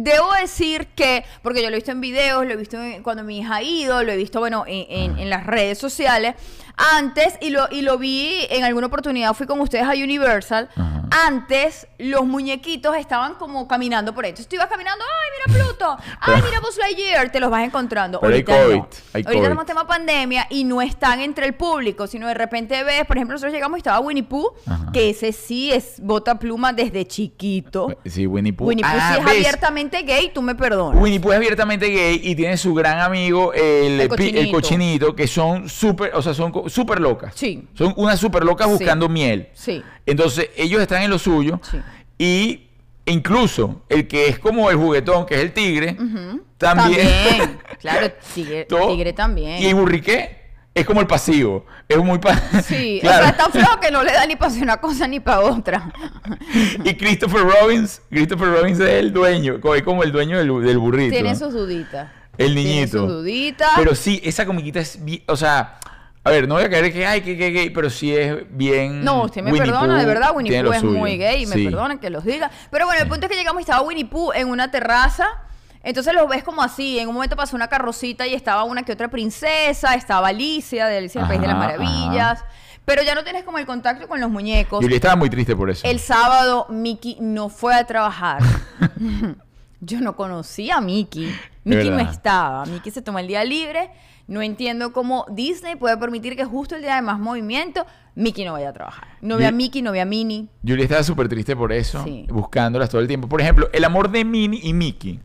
Debo decir que, porque yo lo he visto en videos, lo he visto cuando mi hija ha ido, lo he visto, bueno, en, en las redes sociales, antes, y lo, y lo vi en alguna oportunidad, fui con ustedes a Universal. Antes, los muñequitos estaban como caminando por ahí. Entonces tú ibas caminando, ¡ay, mira Pluto! ¡ay, mira Buzz Lightyear! Te los vas encontrando. Ahorita hay COVID. No. Ahorita tenemos tema pandemia y no están entre el público, sino de repente ves, por ejemplo, nosotros llegamos y estaba Winnie Pooh, que ese sí es bota pluma desde chiquito. Sí, Winnie Pooh. Winnie Pooh sí ah, es abiertamente gay, tú me perdonas. Winnie Pooh es abiertamente gay y tiene su gran amigo, el, el, cochinito. que son súper, o sea, son súper locas. Sí. Son unas súper locas buscando miel. Sí. Entonces, ellos están en lo suyo. Sí. Y incluso el que es como el juguetón, que es el tigre, también. También. claro, tigre, tigre también. Y el burriqué es como el pasivo. Es muy Sí, claro. o sea, está flojo que no le da ni para una cosa ni para otra. y Christopher Robbins, Christopher Robbins es el dueño, es como el dueño del, del burrito. Tiene sus duditas. El niñito. Tiene sus duditas. Pero sí, esa comiquita es, o sea, a ver, no voy a caer que hay que gay, pero sí es bien. No, usted me perdona, de verdad. Winnie Pooh es muy gay, me perdona que los diga. Pero bueno, el punto es que llegamos y estaba Winnie Pooh en una terraza. Entonces lo ves como así. En un momento pasó una carrocita y estaba una que otra princesa, estaba Alicia de Alicia el País de las Maravillas. Pero ya no tienes como el contacto con los muñecos. Y estaba muy triste por eso. El sábado Mickey no fue a trabajar. Yo no conocía a Mickey. Mickey no estaba. Mickey se tomó el día libre no entiendo cómo Disney puede permitir que justo el día de más movimiento Mickey no vaya a trabajar. No ve a Mickey, no ve a Minnie. Julie estaba súper triste por eso, buscándolas todo el tiempo. Por ejemplo, el amor de Minnie y Mickey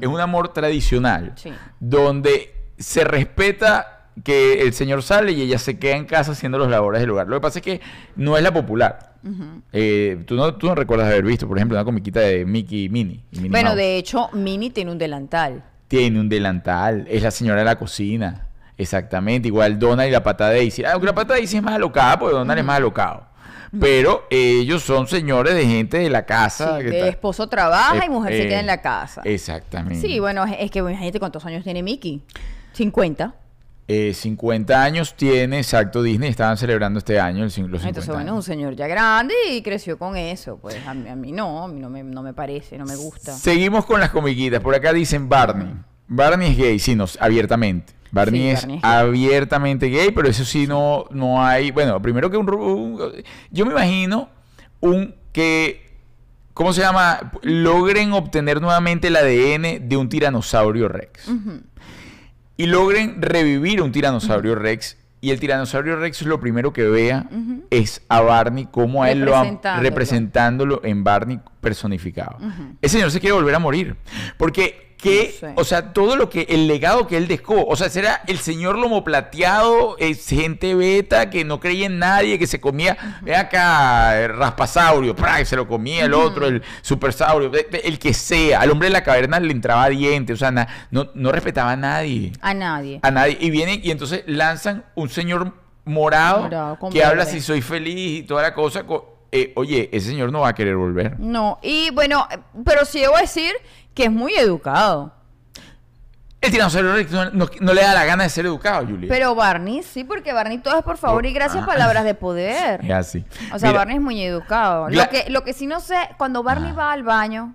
es un amor tradicional, donde se respeta que el señor sale y ella se queda en casa haciendo los labores del hogar. Lo que pasa es que no es la popular. Eh, ¿tú, no, tú no recuerdas haber visto, por ejemplo, una comiquita de Mickey y Minnie. bueno, de hecho, Minnie tiene un delantal. Tiene un delantal. Es la señora de la cocina Exactamente, igual Donald y la pata Daisy. Aunque la pata Daisy es más alocada, porque Donald es más alocado. Pero ellos son señores de gente de la casa. Sí, que de esposo trabaja y Eh, mujer se eh, queda en la casa. Exactamente. Sí, bueno, es, es que imagínate cuántos años tiene Mickey. 50. Eh, 50 años tiene, exacto, Disney. Estaban celebrando este año el, 50 Entonces, bueno, un señor ya grande y creció con eso. Pues a mí, a mí no, a mí no me, no me parece, no me gusta. Seguimos con las comiquitas. Por acá dicen Barney. Barney es gay, sí, no, abiertamente. Barney Sí, es Barney es gay. abiertamente gay, pero eso sí no, no hay. Bueno, primero que un- Yo me imagino un que. ¿Cómo se llama? Logren obtener nuevamente el ADN de un tiranosaurio Rex. Y logren revivir un tiranosaurio Rex. Y el tiranosaurio Rex lo primero que vea es a Barney como a él lo han Representándolo. representándolo en Barney personificado. Ese señor se quiere volver a morir. Porque que, No sé. o sea, todo lo que, el legado que él dejó, o sea, será el señor lomo plateado, es gente beta que no creía en nadie, que se comía, ve acá, el raspasaurio, ¡pra! y se lo comía el otro, el supersaurio, el que sea, al hombre de la caverna le entraba dientes, o sea, na- no, no respetaba a nadie A nadie. a nadie. Y vienen y entonces lanzan un señor morado, Morado con que habla si soy feliz y toda la cosa. co- eh, oye, ese señor no va a querer volver. No, y bueno, pero sí debo decir que es muy educado. El tiranosaurio Rex no, no- no le da la gana de ser educado, Julia. Pero Barney sí, porque Barney todo es por favor y gracias Ah. palabras de poder. es así. O sea, Mira, Barney es muy educado. Lo que, lo que sí no sé, cuando Barney Ah. va al baño.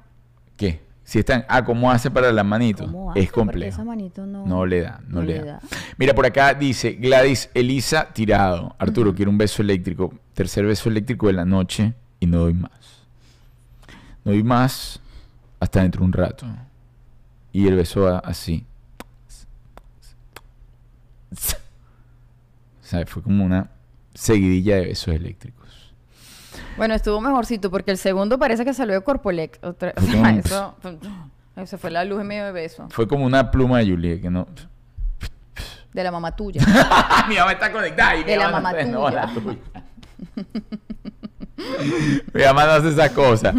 Si están, ah, ¿cómo hace para las manitos? Es complejo. esa manito no- No le da, no, no le, da. da. Mira, por acá dice Gladys Elisa Tirado. Arturo, quiero un beso eléctrico. Tercer beso eléctrico de la noche y no doy más. No doy más hasta dentro de un rato. Y el beso va así. O sea, fue como una seguidilla de besos eléctricos. Bueno, estuvo mejorcito porque el segundo parece que salió de Corpolec. Otra- o sea, eso, eso fue la luz en medio de beso. Fue como una pluma de Juliet que no. De la mamá tuya. mi mamá está conectada. y De la mamá mamá no, tuya. la tuya. mi mamá no hace esas cosas.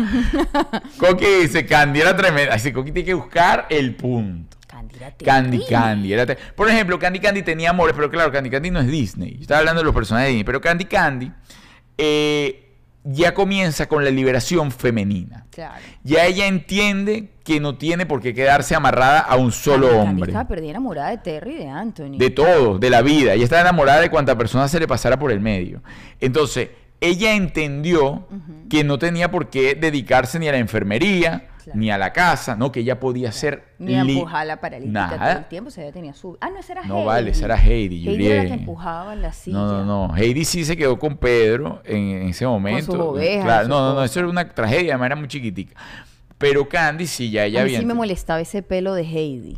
Coqui dice, Candy era tremenda. Así, Coqui tiene que buscar el punto. Candy. Candy. Era te- Por ejemplo, Candy Candy tenía amores, pero claro, Candy Candy no es Disney. Yo estaba hablando de los personajes de Disney, pero Candy Candy eh, ya comienza con la liberación femenina. Claro. Ya ella entiende que no tiene por qué quedarse amarrada a un solo Candy hombre. estaba perdida enamorada de Terry y de Anthony. De todo, de la vida. Ella estaba enamorada de cuanta persona se le pasara por el medio. Entonces, ella entendió que no tenía por qué dedicarse ni a la enfermería, Claro. ni a la casa, no, que ella podía ser Ni a li- empujar a la paralítica todo el tiempo. O sea, ella tenía su... Ah, no, esa era No Heidi. vale, esa era Heidi, Heidi era la que empujaba la silla. No, no, no. Heidi sí se quedó con Pedro en, en ese momento. sus ovejas, Claro, sus no, no, no, eso era una tragedia, además era muy chiquitica. Pero Candy sí, ya ella había. sí me molestaba ese pelo de Heidi.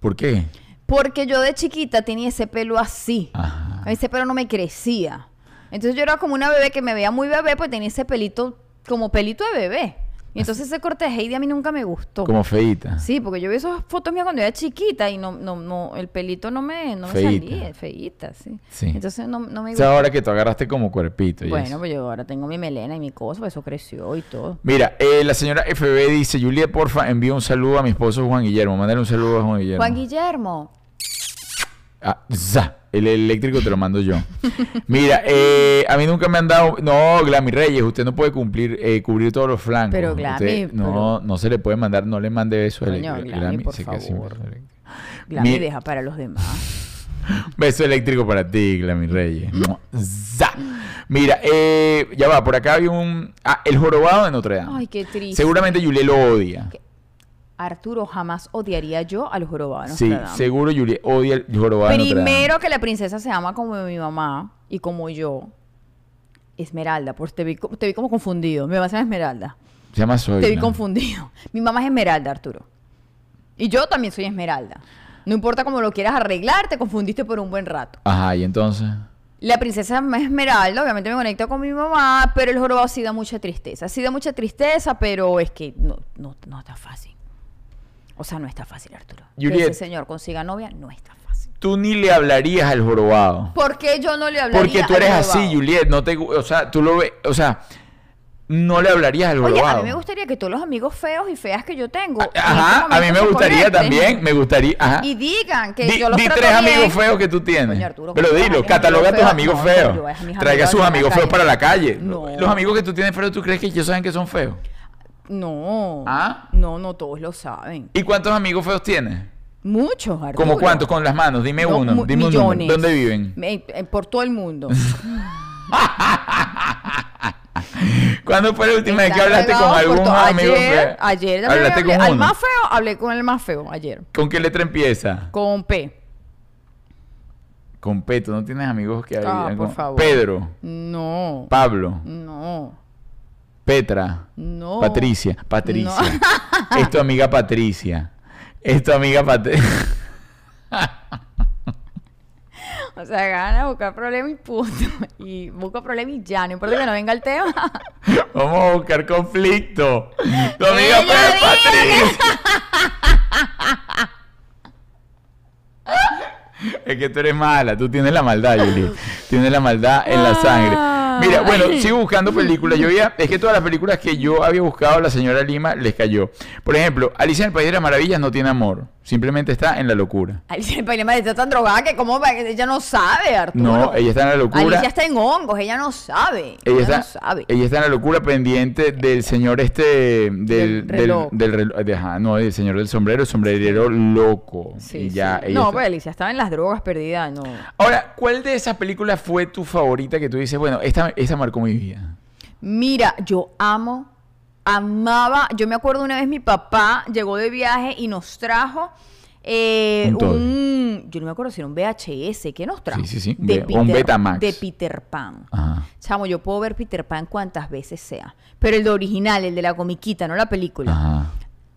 ¿Por qué? Porque yo de chiquita tenía ese pelo así. Ajá. Ese pelo no me crecía. Entonces yo era como una bebé que me veía muy bebé, pues tenía ese pelito como pelito de bebé. Y entonces ese corte de Heidi a mí nunca me gustó. Como feita. Sí, porque yo vi esas fotos mías cuando era chiquita y no, no, no, el pelito no me, no me Feíta. salía, feíta, sí. Sí. Entonces no, no me O sea, gustó. ahora que tú agarraste como cuerpito. y Bueno, eso. pues yo ahora tengo mi melena y mi cosa, pues eso creció y todo. Mira, eh, la señora FB dice, Juliet, porfa, envía un saludo a mi esposo Juan Guillermo. Mándale un saludo a Juan Guillermo. Juan Guillermo, Ah, za, el eléctrico te lo mando yo. Mira, eh, a mí nunca me han dado... No, Glami Reyes, usted no puede cumplir, eh, cubrir todos los flancos. Pero, Usted Glami, no, no se le puede mandar, no le mande beso Coño, eléctrico. Glami, por favor. Glami Mi- deja para los demás. Beso eléctrico para ti, Glami Reyes. Za. Mira, eh, ya va, por acá había un... Ah, el jorobado de Notre Dame. Ay, qué triste. Seguramente Juliet lo odia. ¿Qué? Arturo, jamás odiaría yo a los jorobados. de Sí, seguro Juliet odia el jorobado. Primero que la princesa se llama como mi mamá y como yo. Esmeralda, pues te vi, te vi como confundido. Mi mamá se llama Esmeralda. Se llama Zoila. Te vi confundido. Mi mamá es Esmeralda, Arturo. Y yo también soy Esmeralda. No importa cómo lo quieras arreglar, te confundiste por un buen rato. Ajá, y entonces... La princesa Esmeralda, obviamente me conecta con mi mamá, pero el jorobado sí da mucha tristeza. Sí da mucha tristeza, pero es que no, no, no está fácil. O sea, no está fácil, Arturo. Que Juliet. ese señor consiga novia, no está fácil. Tú ni le hablarías al jorobado. ¿Por qué yo no le hablaría Porque tú eres así, Juliet. No te, o sea, tú lo ves. O sea, no le hablarías al Oye, jorobado. a mí me gustaría que todos los amigos feos y feas que yo tengo. en Ajá, este a mí me gustaría conecten también, me gustaría, ajá. Y digan que Di, yo los di trato tres bien. amigos feos que tú tienes. Coño, Arturo, pero ¿cómo dilo, cataloga a tus amigos feos? No, Traiga sus amigos feos para la calle. No. Los amigos que tú tienes feos, ¿tú crees que ellos saben que son feos? No. ¿Ah? No, no todos lo saben. ¿Y cuántos amigos feos tienes? Muchos, Arturo. ¿Como cuántos? Con las manos, dime No, uno. Dime millones. ¿Dónde viven? Me- eh, por todo el mundo. ¿Cuándo fue la última vez que hablaste con algún todo. amigo ayer, feo? Ayer ¿Hablaste hablé- con al uno? más feo, hablé con el más feo ayer. ¿Con qué letra empieza? Con P. Con Peto, ¿no tienes amigos que Ah, hayan por con- favor. Pedro, No. Pablo, No. Petra, No. Patricia. Patricia. es tu amiga Patricia. Es tu amiga Patricia. O sea, gana buscar problema y punto. Y busca problema y ya. No importa que no venga el tema. Vamos a buscar conflicto. Tu amiga fue Patricia. Es que tú eres mala, tú tienes la maldad, Yuli. Tienes la maldad en la sangre. Mira, bueno, sigo buscando películas. Yo había, es que todas las películas que yo había buscado, la señora Lima les cayó. Por ejemplo, Alicia en el País de las Maravillas no tiene amor. Simplemente está en la locura. Alicia el problema está tan drogada que como va- ella no sabe, Arturo. No, ella está en la locura. Alicia está en hongos, ella no sabe. Ella Ella, está, no sabe. ella está en la locura pendiente del señor este del Del reloj. del, del reloj, de- ajá, no, del señor del sombrero, el sombrerero loco. Sí, y ya, sí. No, está- pues Alicia estaba en las drogas perdida, no. Ahora, ¿cuál de esas películas fue tu favorita que tú dices, bueno, esta, esta marcó mi vida? Mira, yo amo, amaba. Yo me acuerdo una vez mi papá llegó de viaje y nos trajo eh, Un. Yo no me acuerdo si era un VHS. ¿Qué nos trajo? Sí, sí, sí, De de- un Betamax. De Peter Pan. Ajá. Chamo, yo puedo ver Peter Pan cuantas veces sea. Pero el de original, el de la comiquita, no la película. Ajá.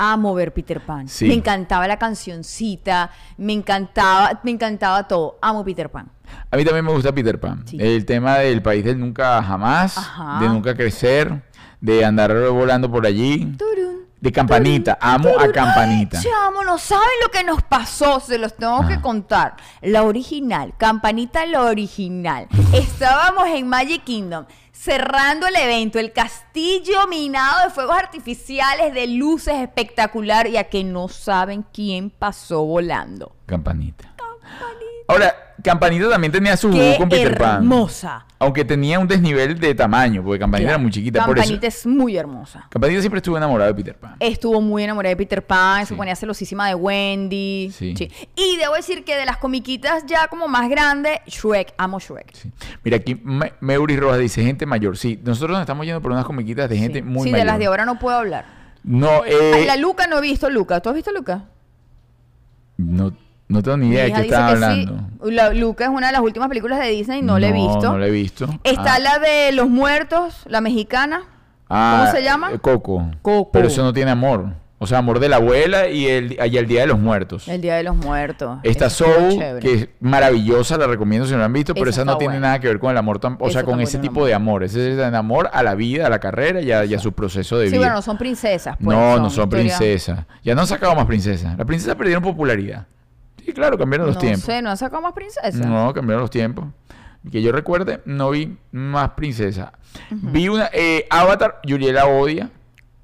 Amo ver Peter Pan. Sí. Me encantaba la cancioncita, me encantaba, me encantaba todo. Amo Peter Pan. A mí también me gusta Peter Pan. Sí. El tema del país del nunca jamás, Ajá. de nunca crecer, de andar volando por allí, Turun, de campanita. Amo a campanita. Chamo, no saben lo que nos pasó, se los tengo que Ajá. contar. La original, campanita la original. Estábamos en Magic Kingdom. Cerrando el evento, el castillo minado de fuegos artificiales, de luces espectacular, y a que no saben quién pasó volando. Campanita. Ahora, Campanita también tenía su ¡Qué con Peter Pan. hermosa! Aunque tenía un desnivel de tamaño, porque Campanita Claro, era muy chiquita. Por eso, Campanita es muy hermosa. Campanita siempre estuvo enamorada de Peter Pan. Estuvo muy enamorada de Peter Pan, Sí. se ponía celosísima de Wendy. Sí. Y debo decir que de las comiquitas ya como más grandes, Shrek, amo Shrek. Sí. Mira, aquí Me- Meury Rojas dice gente mayor. Sí, nosotros nos estamos yendo por unas comiquitas de gente sí, muy Sí, mayor. de las de ahora no puedo hablar. No, eh, Ay, la Luca no he visto Luca. ¿Tú has visto Luca? no, no tengo ni idea de qué están hablando. sí. La, Luca es una de las últimas películas de Disney, no, la he visto. No la he visto. Está Ah. la de Los Muertos, la mexicana. Ah, ¿Cómo se llama? eh, Coco. Coco. Pero eso no tiene amor. O sea, amor de la abuela y el, y el Día de los Muertos. El Día de los Muertos. Está Esa estuvo Soul, que es maravillosa, la recomiendo si no la han visto, pero Esa esa no tiene buena. nada que ver con el amor, tam- o sea, con ese tipo de amor. Ese es el amor a la vida, a la carrera y a, y a su proceso de Sí, vida. bueno, no son princesas. pues, no, no son princesas. Ya no han sacado más princesas. Las princesas perdieron popularidad. Sí, claro, cambiaron los no tiempos. sé, no han sacado más princesas. No, cambiaron los tiempos. Que yo recuerde, no vi más princesas. Vi una eh, Avatar, Juliela odia,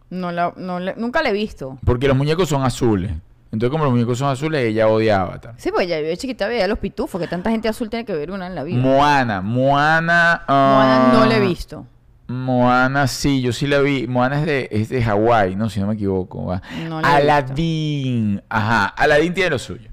No la- no le- nunca la he visto. porque los muñecos son azules. Entonces, como los muñecos son azules, ella odia Avatar. Sí, pues ya yo de chiquita veía los pitufos, que tanta gente azul tiene que ver una en la vida. Moana, Moana. Moana no ah, la he visto. Moana, sí, yo sí la vi. Moana es de, es de Hawái, ¿no? Si no me equivoco. No la Aladdin. Ajá, Aladdin tiene lo suyo.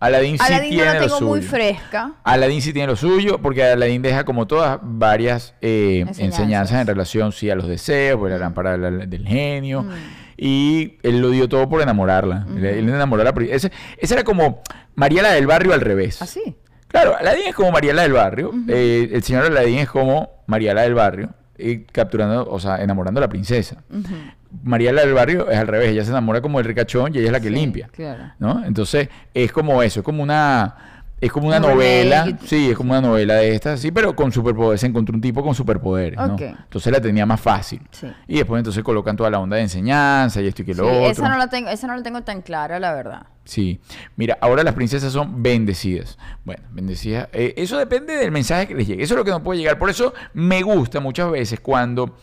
Aladdin sí Aladdin tiene la lo tengo suyo. muy fresca. Aladdin sí tiene lo suyo, porque Aladdin deja como todas varias eh, Enseñanzas. enseñanzas. en relación sí a los deseos, pues la lámpara del, genio. Mm. Y él lo dio todo por enamorarla. Él, él enamoró a la ese era como Mariela del barrio al revés. Así. Claro, Aladdin es como Mariela del barrio. eh, el señor Aladdin es como Mariela del barrio. Y capturando, o sea, enamorando a la princesa. Mariela del barrio es al revés. Ella se enamora como el ricachón y ella es la que Sí, limpia. claro. ¿no? Entonces, es como eso, es como una es como una Un novela, sí, es como una novela de estas, sí, pero con superpoderes, se encontró un tipo con superpoderes, ¿no? Ok. Entonces la tenía más fácil. Sí. Y después entonces colocan toda la onda de enseñanza y esto y que Sí, lo otro. esa, no la tengo, esa no la tengo tan clara, la verdad. Sí. Mira, ahora las princesas son bendecidas. Bueno, bendecidas. eh, eso depende del mensaje que les llegue. Eso es lo que no puede llegar. Por eso me gusta muchas veces cuando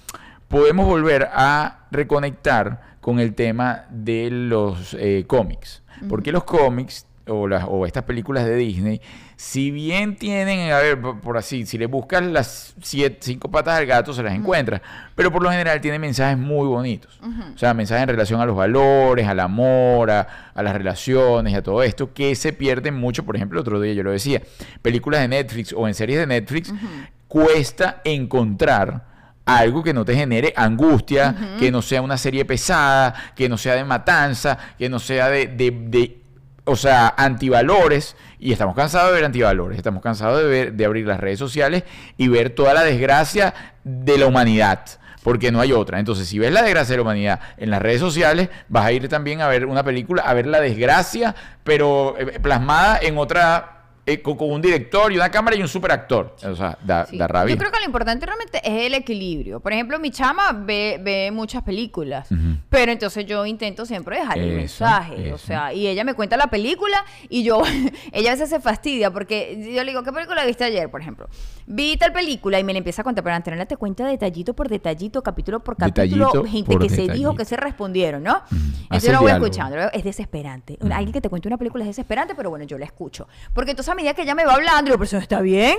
podemos volver a reconectar con el tema de los eh, cómics. Porque los cómics o, las, o estas películas de Disney, si bien tienen, a ver, por, por así, si le buscas las siete, cinco patas al gato, se las encuentras, pero por lo general tienen mensajes muy bonitos. O sea, mensajes en relación a los valores, al amor, a, a las relaciones, y a todo esto, que se pierden mucho. Por ejemplo, el otro día yo lo decía, películas de Netflix o en series de Netflix, cuesta encontrar algo que no te genere angustia, que no sea una serie pesada, que no sea de matanza, que no sea de, de, de, o sea, antivalores. Y estamos cansados de ver antivalores, estamos cansados de, ver, de abrir las redes sociales y ver toda la desgracia de la humanidad. Porque no hay otra. Entonces, si ves la desgracia de la humanidad en las redes sociales, vas a ir también a ver una película, a ver la desgracia, pero eh, plasmada en otra eh, con, con un director y una cámara y un superactor. O sea, da, Sí. da rabia. Yo creo que lo importante realmente es el equilibrio. Por ejemplo, mi chama ve, ve muchas películas, pero entonces yo intento siempre dejar el Eso, mensaje. O sea, y ella me cuenta la película y yo, ella a veces se fastidia porque yo le digo, ¿qué película viste ayer, por ejemplo? Vi tal película y me la empieza a contar, pero Antonella te cuenta detallito por detallito, capítulo por capítulo, Detallito gente por que se dijo, que se respondieron, ¿no? Entonces yo lo voy diálogo. escuchando. Es desesperante. Alguien que te cuente una película es desesperante, pero bueno, yo la escucho. Porque entonces a medida que ella me va hablando, yo, pero eso no está bien,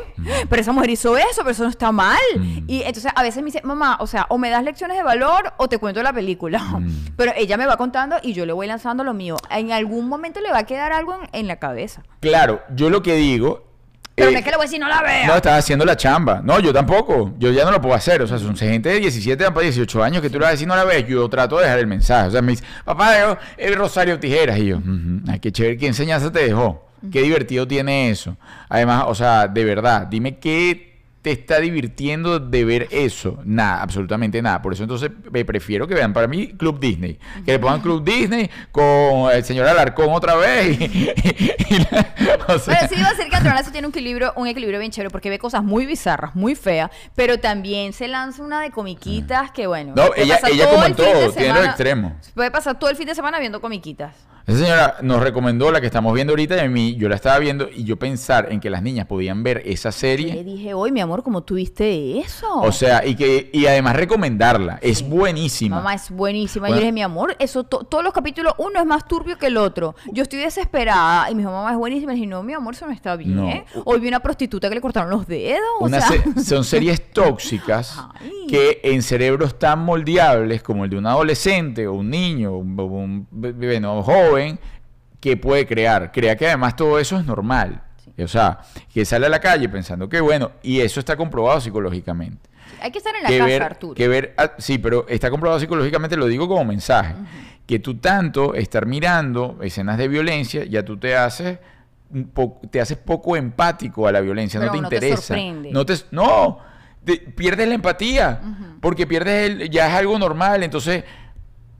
pero esa mujer hizo eso, pero eso no está mal. Y entonces a veces me dice, mamá, o sea, o me das lecciones de valor o te cuento la película. Pero ella me va contando y yo le voy lanzando lo mío. En algún momento le va a quedar algo en, en la cabeza. Claro, yo lo que digo. Pero eh, no es que le voy a decir, no la vea. No, estás haciendo la chamba. No, yo tampoco. Yo ya no lo puedo hacer. O sea, son gente de 17 para 18 años que tú le vas a decir no la ves. Yo trato de dejar el mensaje. O sea, me dice, papá, el Rosario Tijeras. Y yo, "Ujú, ay, qué chévere, qué enseñanza te dejó. Qué divertido tiene eso. Además, o sea, de verdad, dime qué te está divirtiendo de ver eso. Nada, absolutamente nada. Por eso entonces me prefiero que vean para mí Club Disney. Que le pongan Club Disney con el señor Alarcón otra vez. y- y la- o sea, Pero sí iba a decir que tiene un equilibrio, un equilibrio bien chévere porque ve cosas muy bizarras, muy feas, pero también se lanza una de comiquitas que bueno. No, ella- ella como todo, tiene los extremos. Puede pasar todo el fin de semana viendo comiquitas. Esa señora nos recomendó la que estamos viendo ahorita y a mí yo la estaba viendo y yo pensar en que las niñas podían ver esa Le serie, dije, hoy mi amor, ¿cómo tuviste eso? o sea, y que y además recomendarla, es buenísima. Mamá es buenísima. Bueno. Yo le dije, mi amor, eso to- todos los capítulos, uno es más turbio que el otro. Yo estoy desesperada. Y mi mamá es buenísima. Y dije, no, mi amor, eso no está bien. No. Hoy vi una prostituta que le cortaron los dedos. o Una sea, se- son series tóxicas Ay. que en cerebros tan moldeables como el de un adolescente o un niño o un, bueno, joven que puede crear. Crea que además todo eso es normal. O sea, que sale a la calle pensando que bueno, y eso está comprobado psicológicamente. hay que estar en la que casa, ver, Arturo. que ver, ah, sí, pero está comprobado psicológicamente, lo digo como mensaje, que tú tanto estar mirando escenas de violencia, ya tú te haces te haces poco empático a la violencia, Pero no te no te interesa. sorprende. no te no, te- pierdes la empatía, porque pierdes el, ya es algo normal, entonces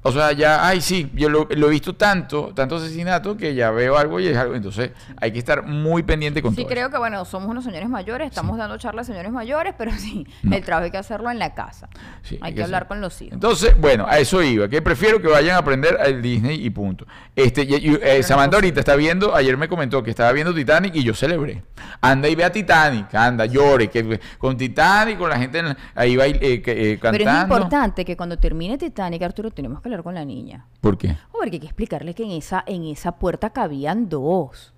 o sea, ya, ay, sí, yo lo, lo he visto tanto, tanto asesinato que ya veo algo y es algo. Entonces, hay que estar muy pendiente con Sí, todo. creo que bueno, somos unos señores mayores, estamos dando charlas a señores mayores, pero sí, No. el trabajo hay que hacerlo en la casa. Sí, hay que hablar con los hijos. Entonces, bueno, a eso iba, que prefiero que vayan a aprender el Disney y punto. Este, y- y, eh, Samantha ahorita está viendo, ayer me comentó que estaba viendo Titanic y yo celebré. Anda y ve a Titanic, anda, llore, que con Titanic, con la gente en la- ahí va eh, eh, Pero cantando. es importante que cuando termine Titanic, Arturo, tenemos que hablar con la niña. ¿Por qué? Oh, porque hay que explicarle que en esa, en esa puerta cabían dos.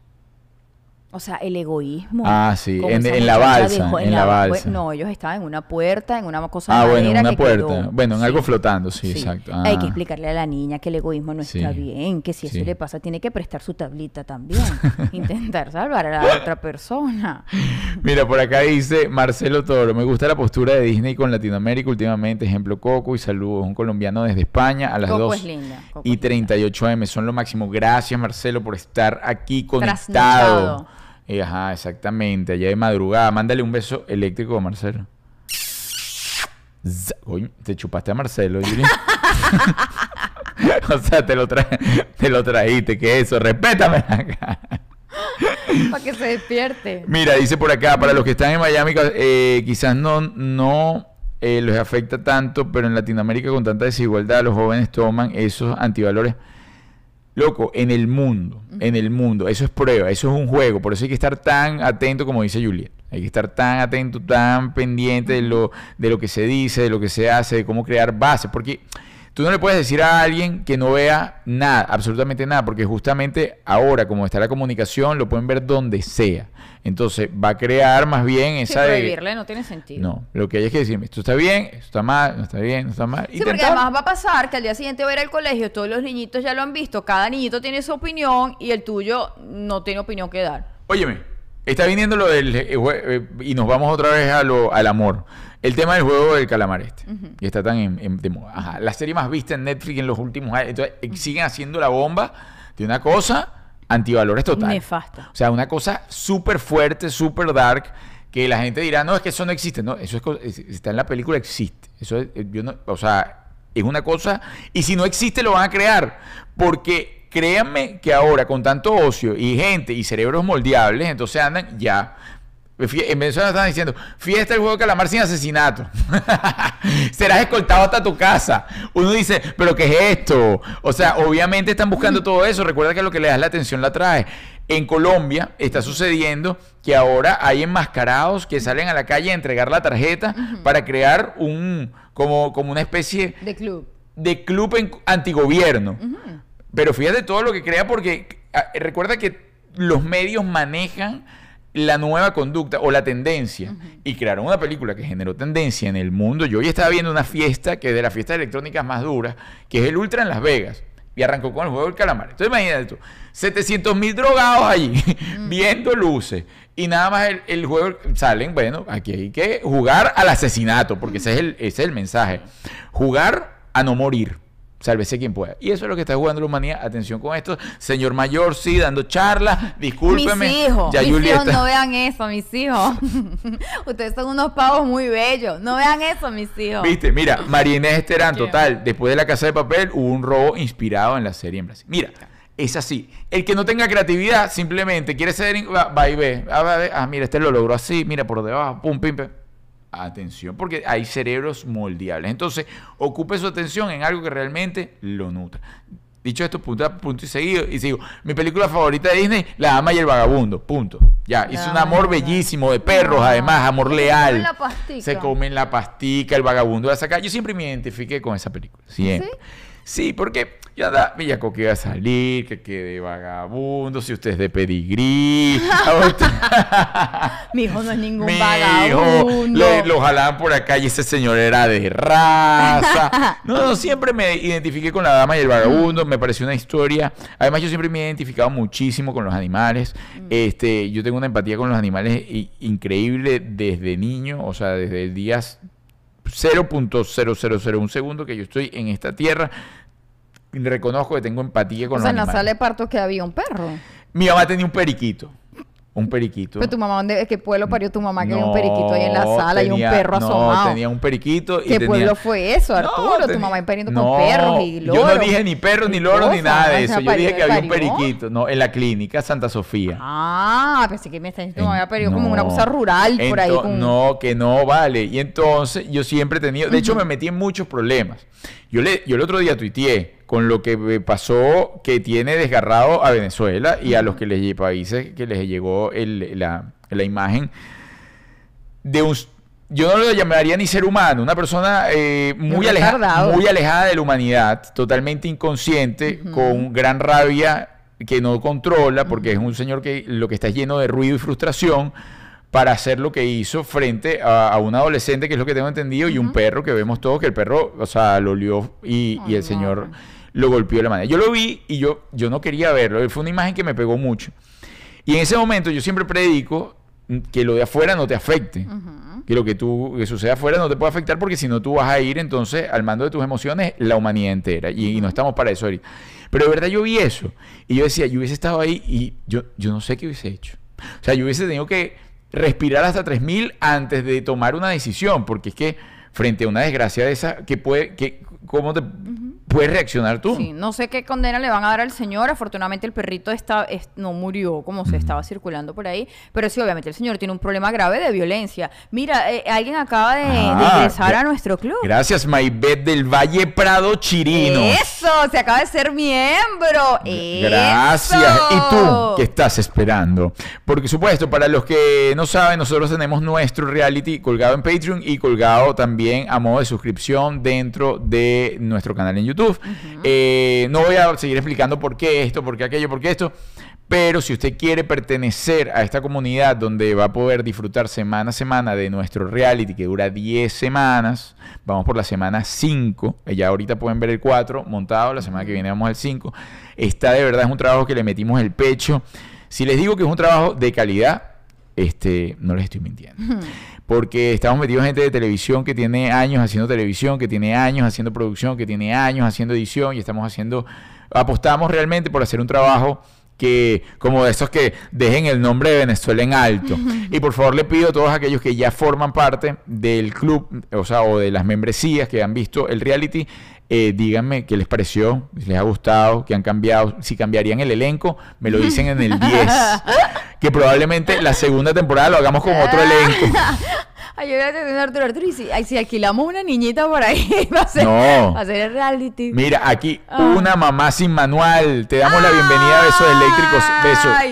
O sea, el egoísmo. Ah, sí, en- en la balsa, en la ba- balsa. No, ellos estaban en una puerta, en una cosa Ah, bueno, madera una que puerta. quedó. Bueno, en Sí. algo flotando, sí, exacto. Hay que Ah. explicarle a la niña que el egoísmo no está bien, que si eso le pasa tiene que prestar su tablita también. Intentar salvar a la otra persona. Mira, por acá dice Marcelo Toro, me gusta la postura de Disney con Latinoamérica últimamente, ejemplo Coco y saludos, un colombiano desde España a las Coco 2 es linda, Coco y es linda. 38 am, son lo máximo. Gracias Marcelo por estar aquí conectado. Trasnochado. Ajá, exactamente, allá de madrugada. Mándale un beso eléctrico a Marcelo. Te chupaste a Marcelo, Yuri. o sea, te lo, te lo trajiste, que eso, respétame acá. Para que se despierte. Mira, dice por acá, para los que están en Miami, eh, quizás no, no eh, les afecta tanto, pero en Latinoamérica con tanta desigualdad, los jóvenes toman esos antivalores. Loco, en el mundo, en el mundo, eso es prueba, eso es un juego, por eso hay que estar tan atento como dice Juliet. Hay que estar tan atento, tan pendiente de lo, de lo que se dice, de lo que se hace, de cómo crear bases, porque tú no le puedes decir a alguien que no vea nada, absolutamente nada, porque justamente ahora, como está la comunicación, lo pueden ver donde sea. Entonces va a crear más bien Sí, esa de... no tiene sentido. No, lo que hay es que decir, esto está bien, esto está mal, no está bien, no está mal. Sí, porque además va a pasar que al día siguiente va a ir al colegio, todos los niñitos ya lo han visto, cada niñito tiene su opinión y el tuyo no tiene opinión que dar. Óyeme, está viniendo lo del... eh, eh, y nos vamos otra vez a lo, al amor. El tema del juego del calamar este. Y está tan en, en- de moda. Ajá, la serie más vista en Netflix en los últimos años. Entonces, eh, siguen haciendo la bomba de una cosa antivalores total. Nefasta. O sea, una cosa súper fuerte, súper dark, que la gente dirá, no, es que eso no existe. No, eso es, está en la película, existe. Eso es, yo no, o sea, es una cosa, y si no existe, lo van a crear. Porque créanme que ahora, con tanto ocio y gente y cerebros moldeables, entonces andan ya. En Venezuela están diciendo, fiesta del juego de calamar sin asesinato. Serás escoltado hasta tu casa. Uno dice, pero ¿qué es esto? O sea, obviamente están buscando todo eso. Recuerda que lo que le das la atención la trae. En Colombia está sucediendo que ahora hay enmascarados que salen a la calle a entregar la tarjeta para crear un, como, como una especie De club. de club en- antigobierno. Pero fíjate todo lo que crea porque ah, recuerda que los medios manejan la nueva conducta o la tendencia y crearon una película que generó tendencia en el mundo. Yo hoy estaba viendo una fiesta que es de las fiestas electrónicas más duras, que es el Ultra en Las Vegas. Y arrancó con el juego del calamar. Entonces imagínate tú, 700 mil drogados allí, viendo luces. Y nada más el, el juego salen, bueno, aquí hay que jugar al asesinato, porque ese es el, ese es el mensaje. Jugar a no morir. Sálvese quien pueda. Y eso es lo que está jugando la humanidad. Atención con esto. Señor mayor, sí, dando charlas. Discúlpeme. Mis hijos, Ya mis Julia hijos no vean eso, mis hijos. Ustedes son unos pavos muy bellos. No vean eso, mis hijos. Viste, mira, María Inés Terán, ¿Qué? total, después de la casa de papel hubo un robo inspirado en la serie en Brasil. Mira, es así. El que no tenga creatividad simplemente quiere ser, va, va y ve. Ah, ve. Ah, mira, este lo logró así, mira por debajo, pum, pim, pim. Atención, porque hay cerebros moldeables. Entonces, ocupe su atención en algo que realmente lo nutra. Dicho esto, punto, punto y seguido, y sigo. Mi película favorita de Disney, La Dama y el Vagabundo. Punto. Ya, hizo un amor no. bellísimo de perros, No. además, amor Se leal. comen la pastica. Se comen la pastica, el vagabundo de la saca. Yo siempre me identifiqué con esa película. Siempre. Sí, porque ya da Villaco que iba a salir, que quede vagabundo, si usted es de pedigrí. Mi hijo no es ningún Mi vagabundo. lo jalaban por acá y ese señor era de raza. No, no, siempre me identifiqué con la dama y el vagabundo, me pareció una historia. Además, yo siempre me he identificado muchísimo con los animales. Este, yo tengo una empatía con los animales increíble desde niño, o sea, desde el día 0.0001 segundo que yo estoy en esta tierra. Reconozco que tengo empatía con o sea, en los la animales. sala de parto que había un perro. Mi mamá tenía un periquito. Un periquito. Pero tu mamá, ¿dónde, ¿qué pueblo parió tu mamá que había un No, periquito ahí en la sala y un perro no, asomado? tenía un periquito y ¿Qué tenía- pueblo fue eso, No, Arturo? tu mamá pariendo No, con perros y loros. Yo no dije ni perros, ni loros, ni nada de eso. Yo dije que había un periquito. No, en la clínica Santa Sofía. Ah, pensé que me está diciendo que tu mamá había parido como No. una cosa rural por ahí. Con... No, que no vale. Y entonces yo siempre he tenido, de hecho me metí en muchos problemas. Yo, le, yo el otro día tuiteé con lo que me pasó que tiene desgarrado a Venezuela y a los que les países que les llegó el- la, la imagen de un... Yo no lo llamaría ni ser humano, una persona eh, muy, aleja- muy alejada de la humanidad, totalmente inconsciente, con gran rabia que no controla, porque es un señor que lo que está es lleno de ruido y frustración para hacer lo que hizo frente a, a un adolescente, que es lo que tengo entendido, y un perro que vemos todos, que el perro, o sea, lo olió y, el señor. Lo golpeó de la manera. Yo lo vi y yo, yo no quería verlo, fue una imagen que me pegó mucho. Y en ese momento yo siempre predico que lo de afuera no te afecte. Que lo que tú que suceda afuera no te puede afectar porque si no tú vas a ir entonces al mando de tus emociones la humanidad entera. Y, y no estamos para eso ahorita. Pero de verdad yo vi eso. Y yo decía, yo hubiese estado ahí y yo, yo no sé qué hubiese hecho. O sea, yo hubiese tenido que respirar hasta 3000 antes de tomar una decisión. Porque es que frente a una desgracia de esa, que puede, que cómo te puedes reaccionar tú. Sí, no sé qué condena le van a dar al señor. Afortunadamente el perrito está, es- no murió como se estaba circulando por ahí. Pero sí, obviamente el señor tiene un problema grave de violencia. Mira, eh, alguien acaba de, de Ah, ingresar a nuestro club. Gracias, Maybet del Valle Prado Chirino. Eso, se acaba de ser miembro. Gracias. Eso. ¿Y tú qué estás esperando? Porque supuesto, para los que no saben, nosotros tenemos nuestro reality colgado en Patreon y colgado también a modo de suscripción dentro de nuestro canal en YouTube. Eh, no voy a seguir explicando por qué esto, por qué aquello, por qué esto. Pero si usted quiere pertenecer a esta comunidad donde va a poder disfrutar semana a semana de nuestro reality que dura 10 semanas, vamos por la semana 5, eh, ya ahorita pueden ver el 4 montado, la semana que viene vamos al 5, está de verdad, es un trabajo que le metimos el pecho. Si les digo que es un trabajo de calidad, este, no les estoy mintiendo. Porque estamos metidos gente de televisión que tiene años haciendo televisión, que tiene años haciendo producción, que tiene años haciendo edición y estamos haciendo, apostamos realmente por hacer un trabajo que como de esos que dejen el nombre de Venezuela en alto. Y por favor le pido a todos aquellos que ya forman parte del club, o sea, o de las membresías que han visto el reality, eh, díganme qué les pareció, si les ha gustado, qué han cambiado, si cambiarían el elenco, me lo dicen en el 10. que probablemente la segunda temporada lo hagamos con otro elenco. Ay, yo voy a tener Arturo Arturo y si, ay, si alquilamos una niñita por ahí va a ser, No. va a ser el reality. Mira, aquí Ah. una mamá sin manual. Te damos la bienvenida a Besos Eléctricos. Ay.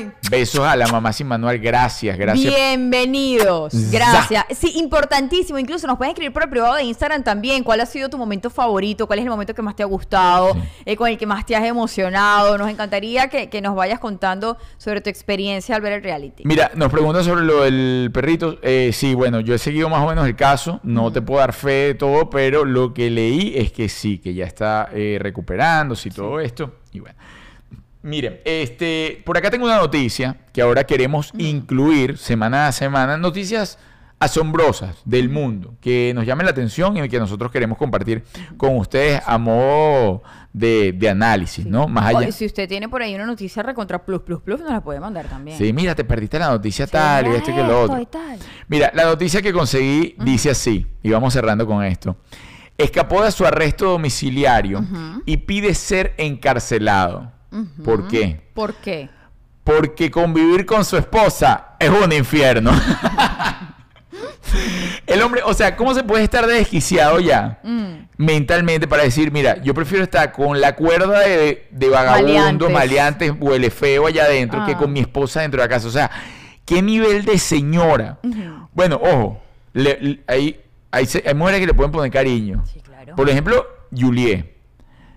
Besos. Besos a la mamá sin manual. Gracias, gracias. Bienvenidos. Gracias. Sí, importantísimo. Incluso nos puedes escribir por el privado de Instagram también. ¿Cuál ha sido tu momento favorito? ¿Cuál es el momento que más te ha gustado? Sí. Eh, con el que más te has emocionado. Nos encantaría que, que nos vayas contando sobre tu experiencia al ver el reality. Mira, nos preguntan sobre lo del perrito. Eh, sí, bueno, yo he seguido más o menos el caso. No te puedo dar fe de todo, pero lo que leí es que sí, que ya está eh, recuperándose y todo esto. Y bueno. Miren, este, por acá tengo una noticia que ahora queremos incluir semana a semana. Noticias asombrosas del mundo que nos llamen la atención y que nosotros queremos compartir con ustedes a modo de, de análisis, ¿no? Más allá. O si usted tiene por ahí una noticia recontra plus plus plus, nos la puede mandar también. Sí, mira, te perdiste la noticia Sí, tal y esto y que lo otro. y tal. Mira, la noticia que conseguí dice así, y vamos cerrando con esto. Escapó de su arresto domiciliario y pide ser encarcelado. ¿Por qué? ¿Por qué? Porque convivir con su esposa es un infierno. El hombre, o sea, ¿cómo se puede estar desquiciado ya Mm. mentalmente para decir, mira, yo prefiero estar con la cuerda de, Maleantes. maleantes, huele feo allá adentro que Ah. con mi esposa dentro de la casa? O sea, ¿qué nivel de señora? Bueno, ojo, le- le- hay, hay mujeres que le pueden poner cariño. Sí, claro. Por ejemplo, Juliet.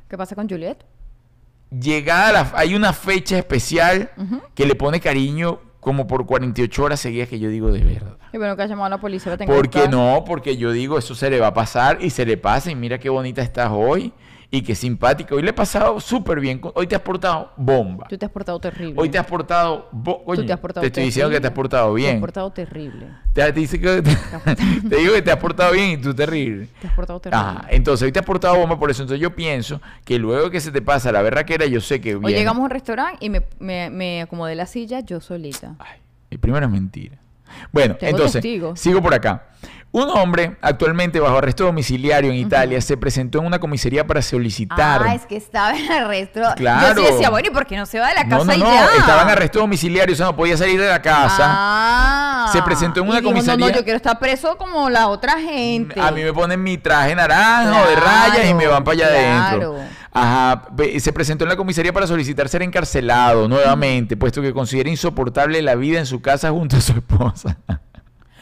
¿Qué pasa con Juliet? Llegada la, hay una fecha especial que le pone cariño como por 48 horas seguidas que yo digo de verdad. Y bueno, que ha llamado a la policía. la tengo ¿Por qué buscada. no? Porque yo digo, eso se le va a pasar y se le pasa y mira qué bonita estás hoy y qué simpática. Hoy le he pasado súper bien. Hoy te has portado bomba. Tú te has portado terrible. Hoy te has portado... te has portado te estoy diciendo que te has portado Te has bien. portado terrible. Te, te dice que- te digo que te has portado bien y tú terrible. Te has portado terrible. Ajá, entonces hoy te has portado bomba por eso. Entonces yo pienso que luego que se te pasa la berraquera, yo sé que Hoy viene- llegamos a un restaurante y me, me, me acomodé la silla yo solita. Ay, el primero es mentira. Bueno, Tengo entonces, testigos. sigo por acá. Un hombre, actualmente bajo arresto domiciliario en Italia, se presentó en una comisaría para solicitar. Ah, es que estaba en arresto. Claro. Yo sí decía, bueno, ¿y por qué no se va de la casa no, no, y no, ya? estaba en arresto domiciliario, o sea, no podía salir de la casa. Ah. Se presentó en Y una dijo, comisaría- No, no, yo quiero estar preso como la otra gente. A mí me ponen mi traje naranja o de rayas y me van para allá claro. Ajá, se presentó en la comisaría para solicitar ser encarcelado nuevamente, puesto que considera insoportable la vida en su casa junto a su esposa.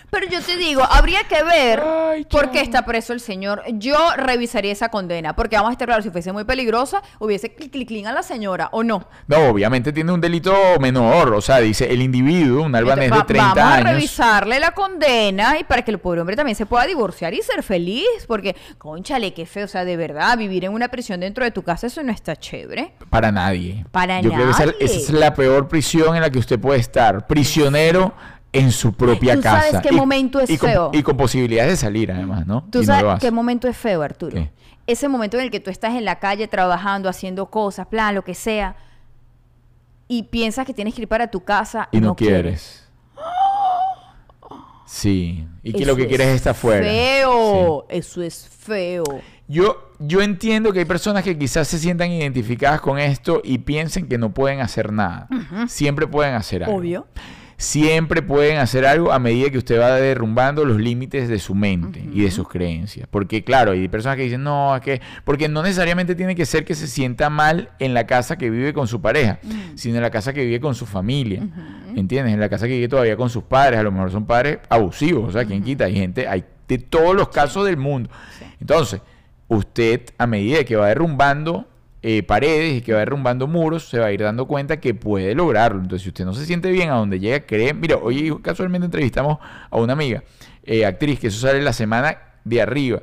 Pero yo te digo, habría que ver Ay, por qué está preso el señor. Yo revisaría esa condena, porque vamos a estar claros, si fuese muy peligrosa, hubiese clic clic clic a la señora, ¿o no? No, obviamente tiene un delito menor, o sea, dice el individuo, un albanés Entonces, de va- 30 vamos años. a revisarle la condena y para que el pobre hombre también se pueda divorciar y ser feliz, porque, conchale, qué feo, o sea, de verdad, vivir en una prisión dentro de tu casa, eso no está chévere. Para nadie. Para Yo creo que esa, nadie. esa es la peor prisión en la que usted puede estar. Prisionero en su propia ¿Tú casa. sabes qué momento es y con- feo? y con posibilidades de salir, además, ¿no? ¿Tú Y sabes qué momento es feo, Arturo? ¿Qué? Ese momento en el que tú estás en la calle trabajando, haciendo cosas, plan, lo que sea, y piensas que tienes que ir para tu casa Y no quieres. Sí. Y que lo que quieres es estar fuera. Feo. Eso es feo. Yo, yo entiendo que hay personas que quizás se sientan identificadas con esto y piensen que no pueden hacer nada. Siempre pueden hacer algo. Obvio. Siempre pueden hacer algo a medida que usted va derrumbando los límites de su mente y de sus creencias. Porque claro, hay personas que dicen, no, es que... Porque no necesariamente tiene que ser que se sienta mal en la casa que vive con su pareja, sino en la casa que vive con su familia. ¿Entiendes? En la casa que vive todavía con sus padres. A lo mejor son padres abusivos. O sea, ¿quién quita? Hay gente, hay de todos los casos del mundo. Entonces, usted a medida que va derrumbando eh, paredes y que va derrumbando muros, se va a ir dando cuenta que puede lograrlo. Entonces, si usted no se siente bien a donde llega, cree... Mira, hoy casualmente entrevistamos a una amiga, eh, actriz, que eso sale la semana de arriba.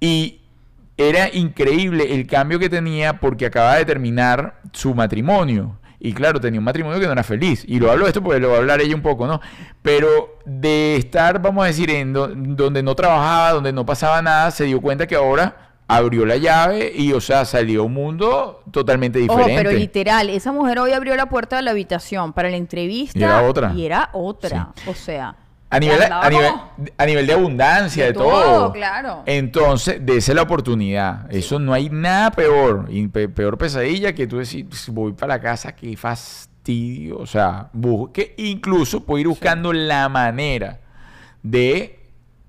Y era increíble el cambio que tenía porque acaba de terminar su matrimonio. Y claro, tenía un matrimonio que no era feliz. Y lo hablo de esto porque lo va a hablar ella un poco, ¿no? Pero de estar, vamos a decir, en do- donde no trabajaba, donde no pasaba nada, se dio cuenta que ahora abrió la llave y, o sea, salió un mundo totalmente Ojo, diferente. pero literal, esa mujer hoy abrió la puerta de la habitación para la entrevista. Y era otra. Y era otra. O sea. A nivel, andaba a, nivel, como- a nivel de abundancia, de, De todo. todo, claro. Entonces, dése la oportunidad. Eso no hay nada peor. Y pe- peor pesadilla que tú decir, "Pues, voy para la casa, qué fastidio. O sea, busque, incluso puede ir buscando la manera de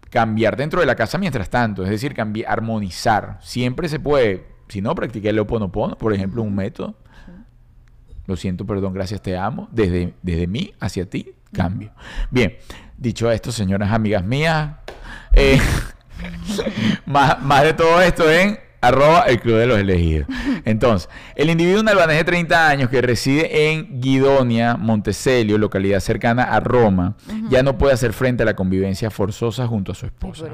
cambiar dentro de la casa mientras tanto. Es decir, cambi- armonizar. Siempre se puede. Si no, practiqué el Ho'oponopono, por ejemplo, un método. Lo siento, perdón, gracias, te amo. Desde, desde mí hacia ti, cambio. Bien, dicho esto, señoras amigas mías, eh, más, más de todo esto en arroba el club de los elegidos. Entonces, el individuo un albanés de 30 años que reside en Guidonia, Montecelio, localidad cercana a Roma, ya no puede hacer frente a la convivencia forzosa junto a su esposa.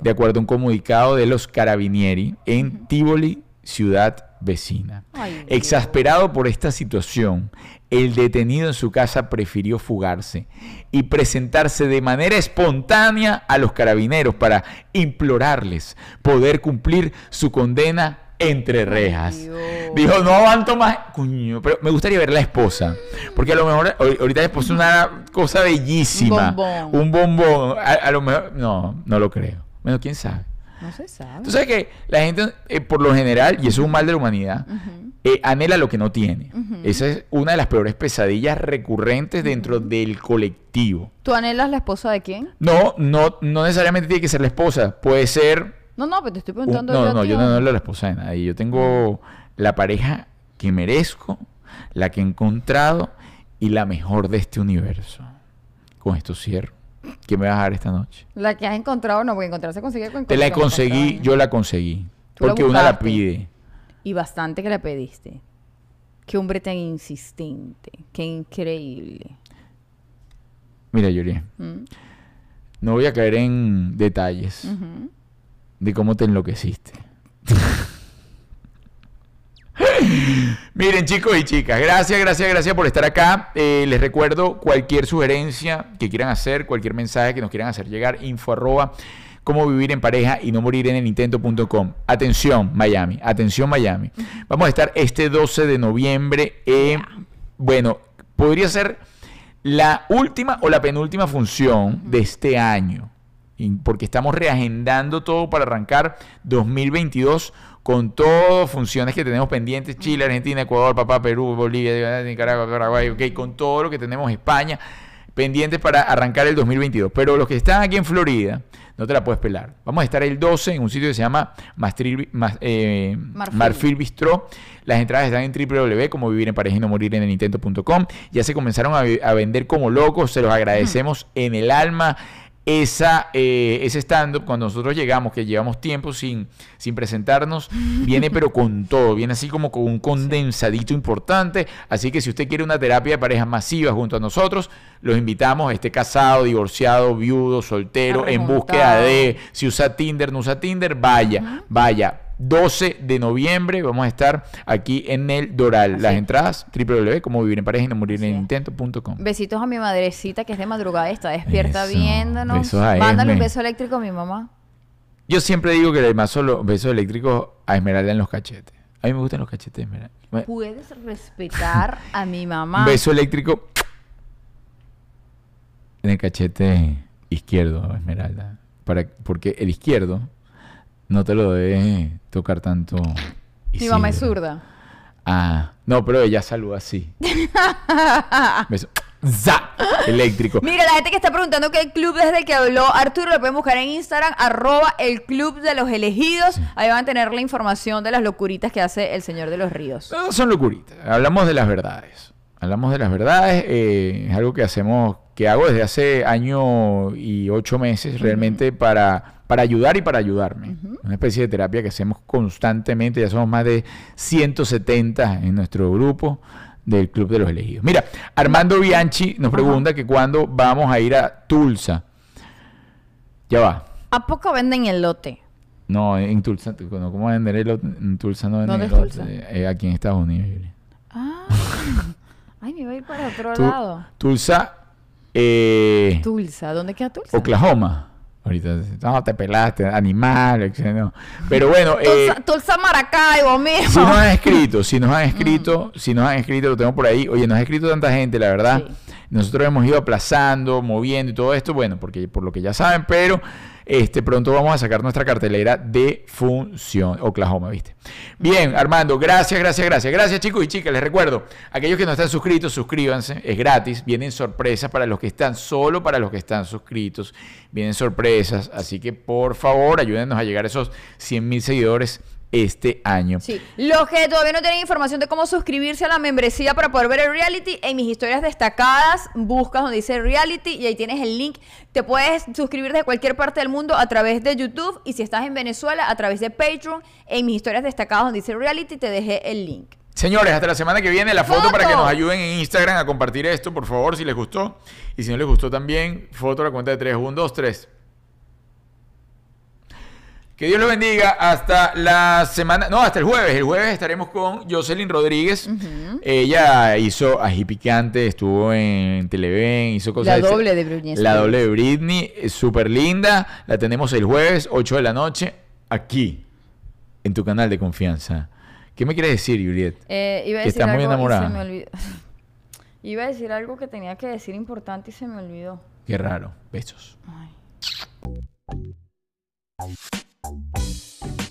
De acuerdo a un comunicado de los carabinieri en Tivoli, ciudad vecina. Ay. Exasperado por esta situación, el detenido en su casa prefirió fugarse y presentarse de manera espontánea a los carabineros para implorarles poder cumplir su condena entre rejas. Dios. Dijo, no aguanto más. Coño, pero me gustaría ver la esposa. Porque a lo mejor ahor- ahorita la esposa es una cosa bellísima. Un bombón. Un bombón. A, a lo mejor, no, no lo creo. Bueno, quién sabe. No se sabe. Tú sabes que la gente, eh, por lo general, y eso es un mal de la humanidad, eh, anhela lo que no tiene. Esa es una de las peores pesadillas recurrentes dentro del colectivo. ¿Tú anhelas la esposa de quién? No, no, no necesariamente tiene que ser la esposa. Puede ser. No, no, pero te estoy un- preguntando. no, yo no, yo ¿o no anhelo la esposa de nadie. Yo tengo la pareja que merezco, la que he encontrado y la mejor de este universo. Con esto cierro. ¿Qué me vas a dar esta noche? La que has encontrado, no, porque encontrar se consigue con Te la con conseguí, yo la conseguí. La Porque una la pide. Y bastante que la pediste. Qué hombre tan insistente. Qué increíble. Mira, Yuri, ¿Mm? no voy a caer en detalles de cómo te enloqueciste. Miren, chicos y chicas, gracias, gracias, gracias por estar acá. Eh, les recuerdo cualquier sugerencia que quieran hacer, cualquier mensaje que nos quieran hacer llegar, info arroba cómo vivir en pareja y no morir en el intento.com. Atención, Miami, atención, Miami. Vamos a estar este 12 de noviembre. eh, Bueno, podría ser la última o la penúltima función de este año. Porque estamos reagendando todo para arrancar 2022 con todas funciones que tenemos pendientes, Chile, Argentina, Ecuador, Papá, Perú, Bolivia, Nicaragua, Paraguay, ok, con todo lo que tenemos España, pendientes para arrancar el 2022. Pero los que están aquí en Florida, no te la puedes pelar. Vamos a estar el 12 en un sitio que se llama Mastril- Mas- eh, Marfil. Marfil Bistró. Las entradas están en www, como vivir en pareja y no morir en el intento.com. Ya se comenzaron a vender como locos, se los agradecemos en el alma. Esa, eh, ese stand-up, cuando nosotros llegamos, que llevamos tiempo sin, sin presentarnos, viene pero con todo, viene así como con un condensadito importante. Así que si usted quiere una terapia de pareja masiva junto a nosotros, los invitamos, esté casado, divorciado, viudo, soltero, en búsqueda de si usa Tinder, no usa Tinder, vaya, vaya. 12 de noviembre vamos a estar aquí en el Doral. Las entradas, www, como vivir en pareja y no morir en el intento.com. Besitos a mi madrecita que es de madrugada y está despierta Eso, viéndonos. besos a Mándale un beso eléctrico a mi mamá. Yo siempre digo que le los besos eléctricos a Esmeralda en los cachetes. A mí me gustan los cachetes de Esmeralda. Me- Puedes respetar a mi mamá. Un beso eléctrico en el cachete izquierdo, Esmeralda. Para, porque el izquierdo no te lo debe tocar tanto. Mi mamá es zurda. Ah, no, pero ella saluda así. Beso. ¡Za! Eléctrico. Mira, la gente que está preguntando qué club desde que habló Arturo, lo pueden buscar en Instagram, arroba el club de los elegidos. Ahí van a tener la información de las locuritas que hace el Señor de los Ríos. No son locuritas. Hablamos de las verdades. Hablamos de las verdades. eh, es algo que hacemos, que hago desde hace año y ocho meses realmente para, para ayudar y para ayudarme. Una especie de terapia que hacemos constantemente. Ya somos más de 170 en nuestro grupo del Club de los Elegidos. Mira, Armando Bianchi nos pregunta que cuándo vamos a ir a Tulsa. Ya va. ¿A poco venden el lote? No, en Tulsa, no, ¿cómo vender el lote? En Tulsa no venden ¿Dónde el lote. Tulsa? Eh, aquí en Estados Unidos. Ah. Ay, me iba a ir para otro Tu- lado. Tulsa, eh, Tulsa, ¿dónde queda Tulsa? Oklahoma. Ahorita, no, te pelaste, animal, no. Pero bueno, eh, Tulsa, Maracaibo, mismo. si nos han escrito, si nos han escrito, si nos han escrito, lo tengo por ahí. Oye, nos ha escrito tanta gente, la verdad. Sí. Nosotros hemos ido aplazando, moviendo y todo esto, bueno, porque por lo que ya saben, pero este pronto vamos a sacar nuestra cartelera de función Oklahoma, ¿viste? Bien, Armando, gracias, gracias, gracias. Gracias, chicos y chicas. Les recuerdo, aquellos que no están suscritos, suscríbanse, es gratis. Vienen sorpresas para los que están, solo para los que están suscritos. Vienen sorpresas, así que por favor, ayúdenos a llegar a esos 100 mil seguidores este año. Sí. Los que todavía no tienen información de cómo suscribirse a la membresía para poder ver el reality, en mis historias destacadas buscas donde dice reality y ahí tienes el link. Te puedes suscribir desde cualquier parte del mundo a través de YouTube y si estás en Venezuela a través de Patreon. En mis historias destacadas donde dice reality te dejé el link. Señores, hasta la semana que viene la foto ¡Foto! para que nos ayuden en Instagram a compartir esto, por favor, si les gustó. Y si no les gustó también, foto a la cuenta de 3, 1, 2, 3. Que Dios los bendiga hasta la semana, no, hasta el jueves. El jueves estaremos con Jocelyn Rodríguez. Ella hizo ají picante, estuvo en Televen, hizo cosas La doble de Britney La doble de Britney, es súper linda. La tenemos el jueves, 8 de la noche, aquí, en tu canal de confianza. ¿Qué me quieres decir, Juliet? Eh, iba a Que decir estás muy y enamorada. se me olvidó. Iba a decir algo que tenía que decir importante y se me olvidó. Qué raro. Besos. Ay. Thank you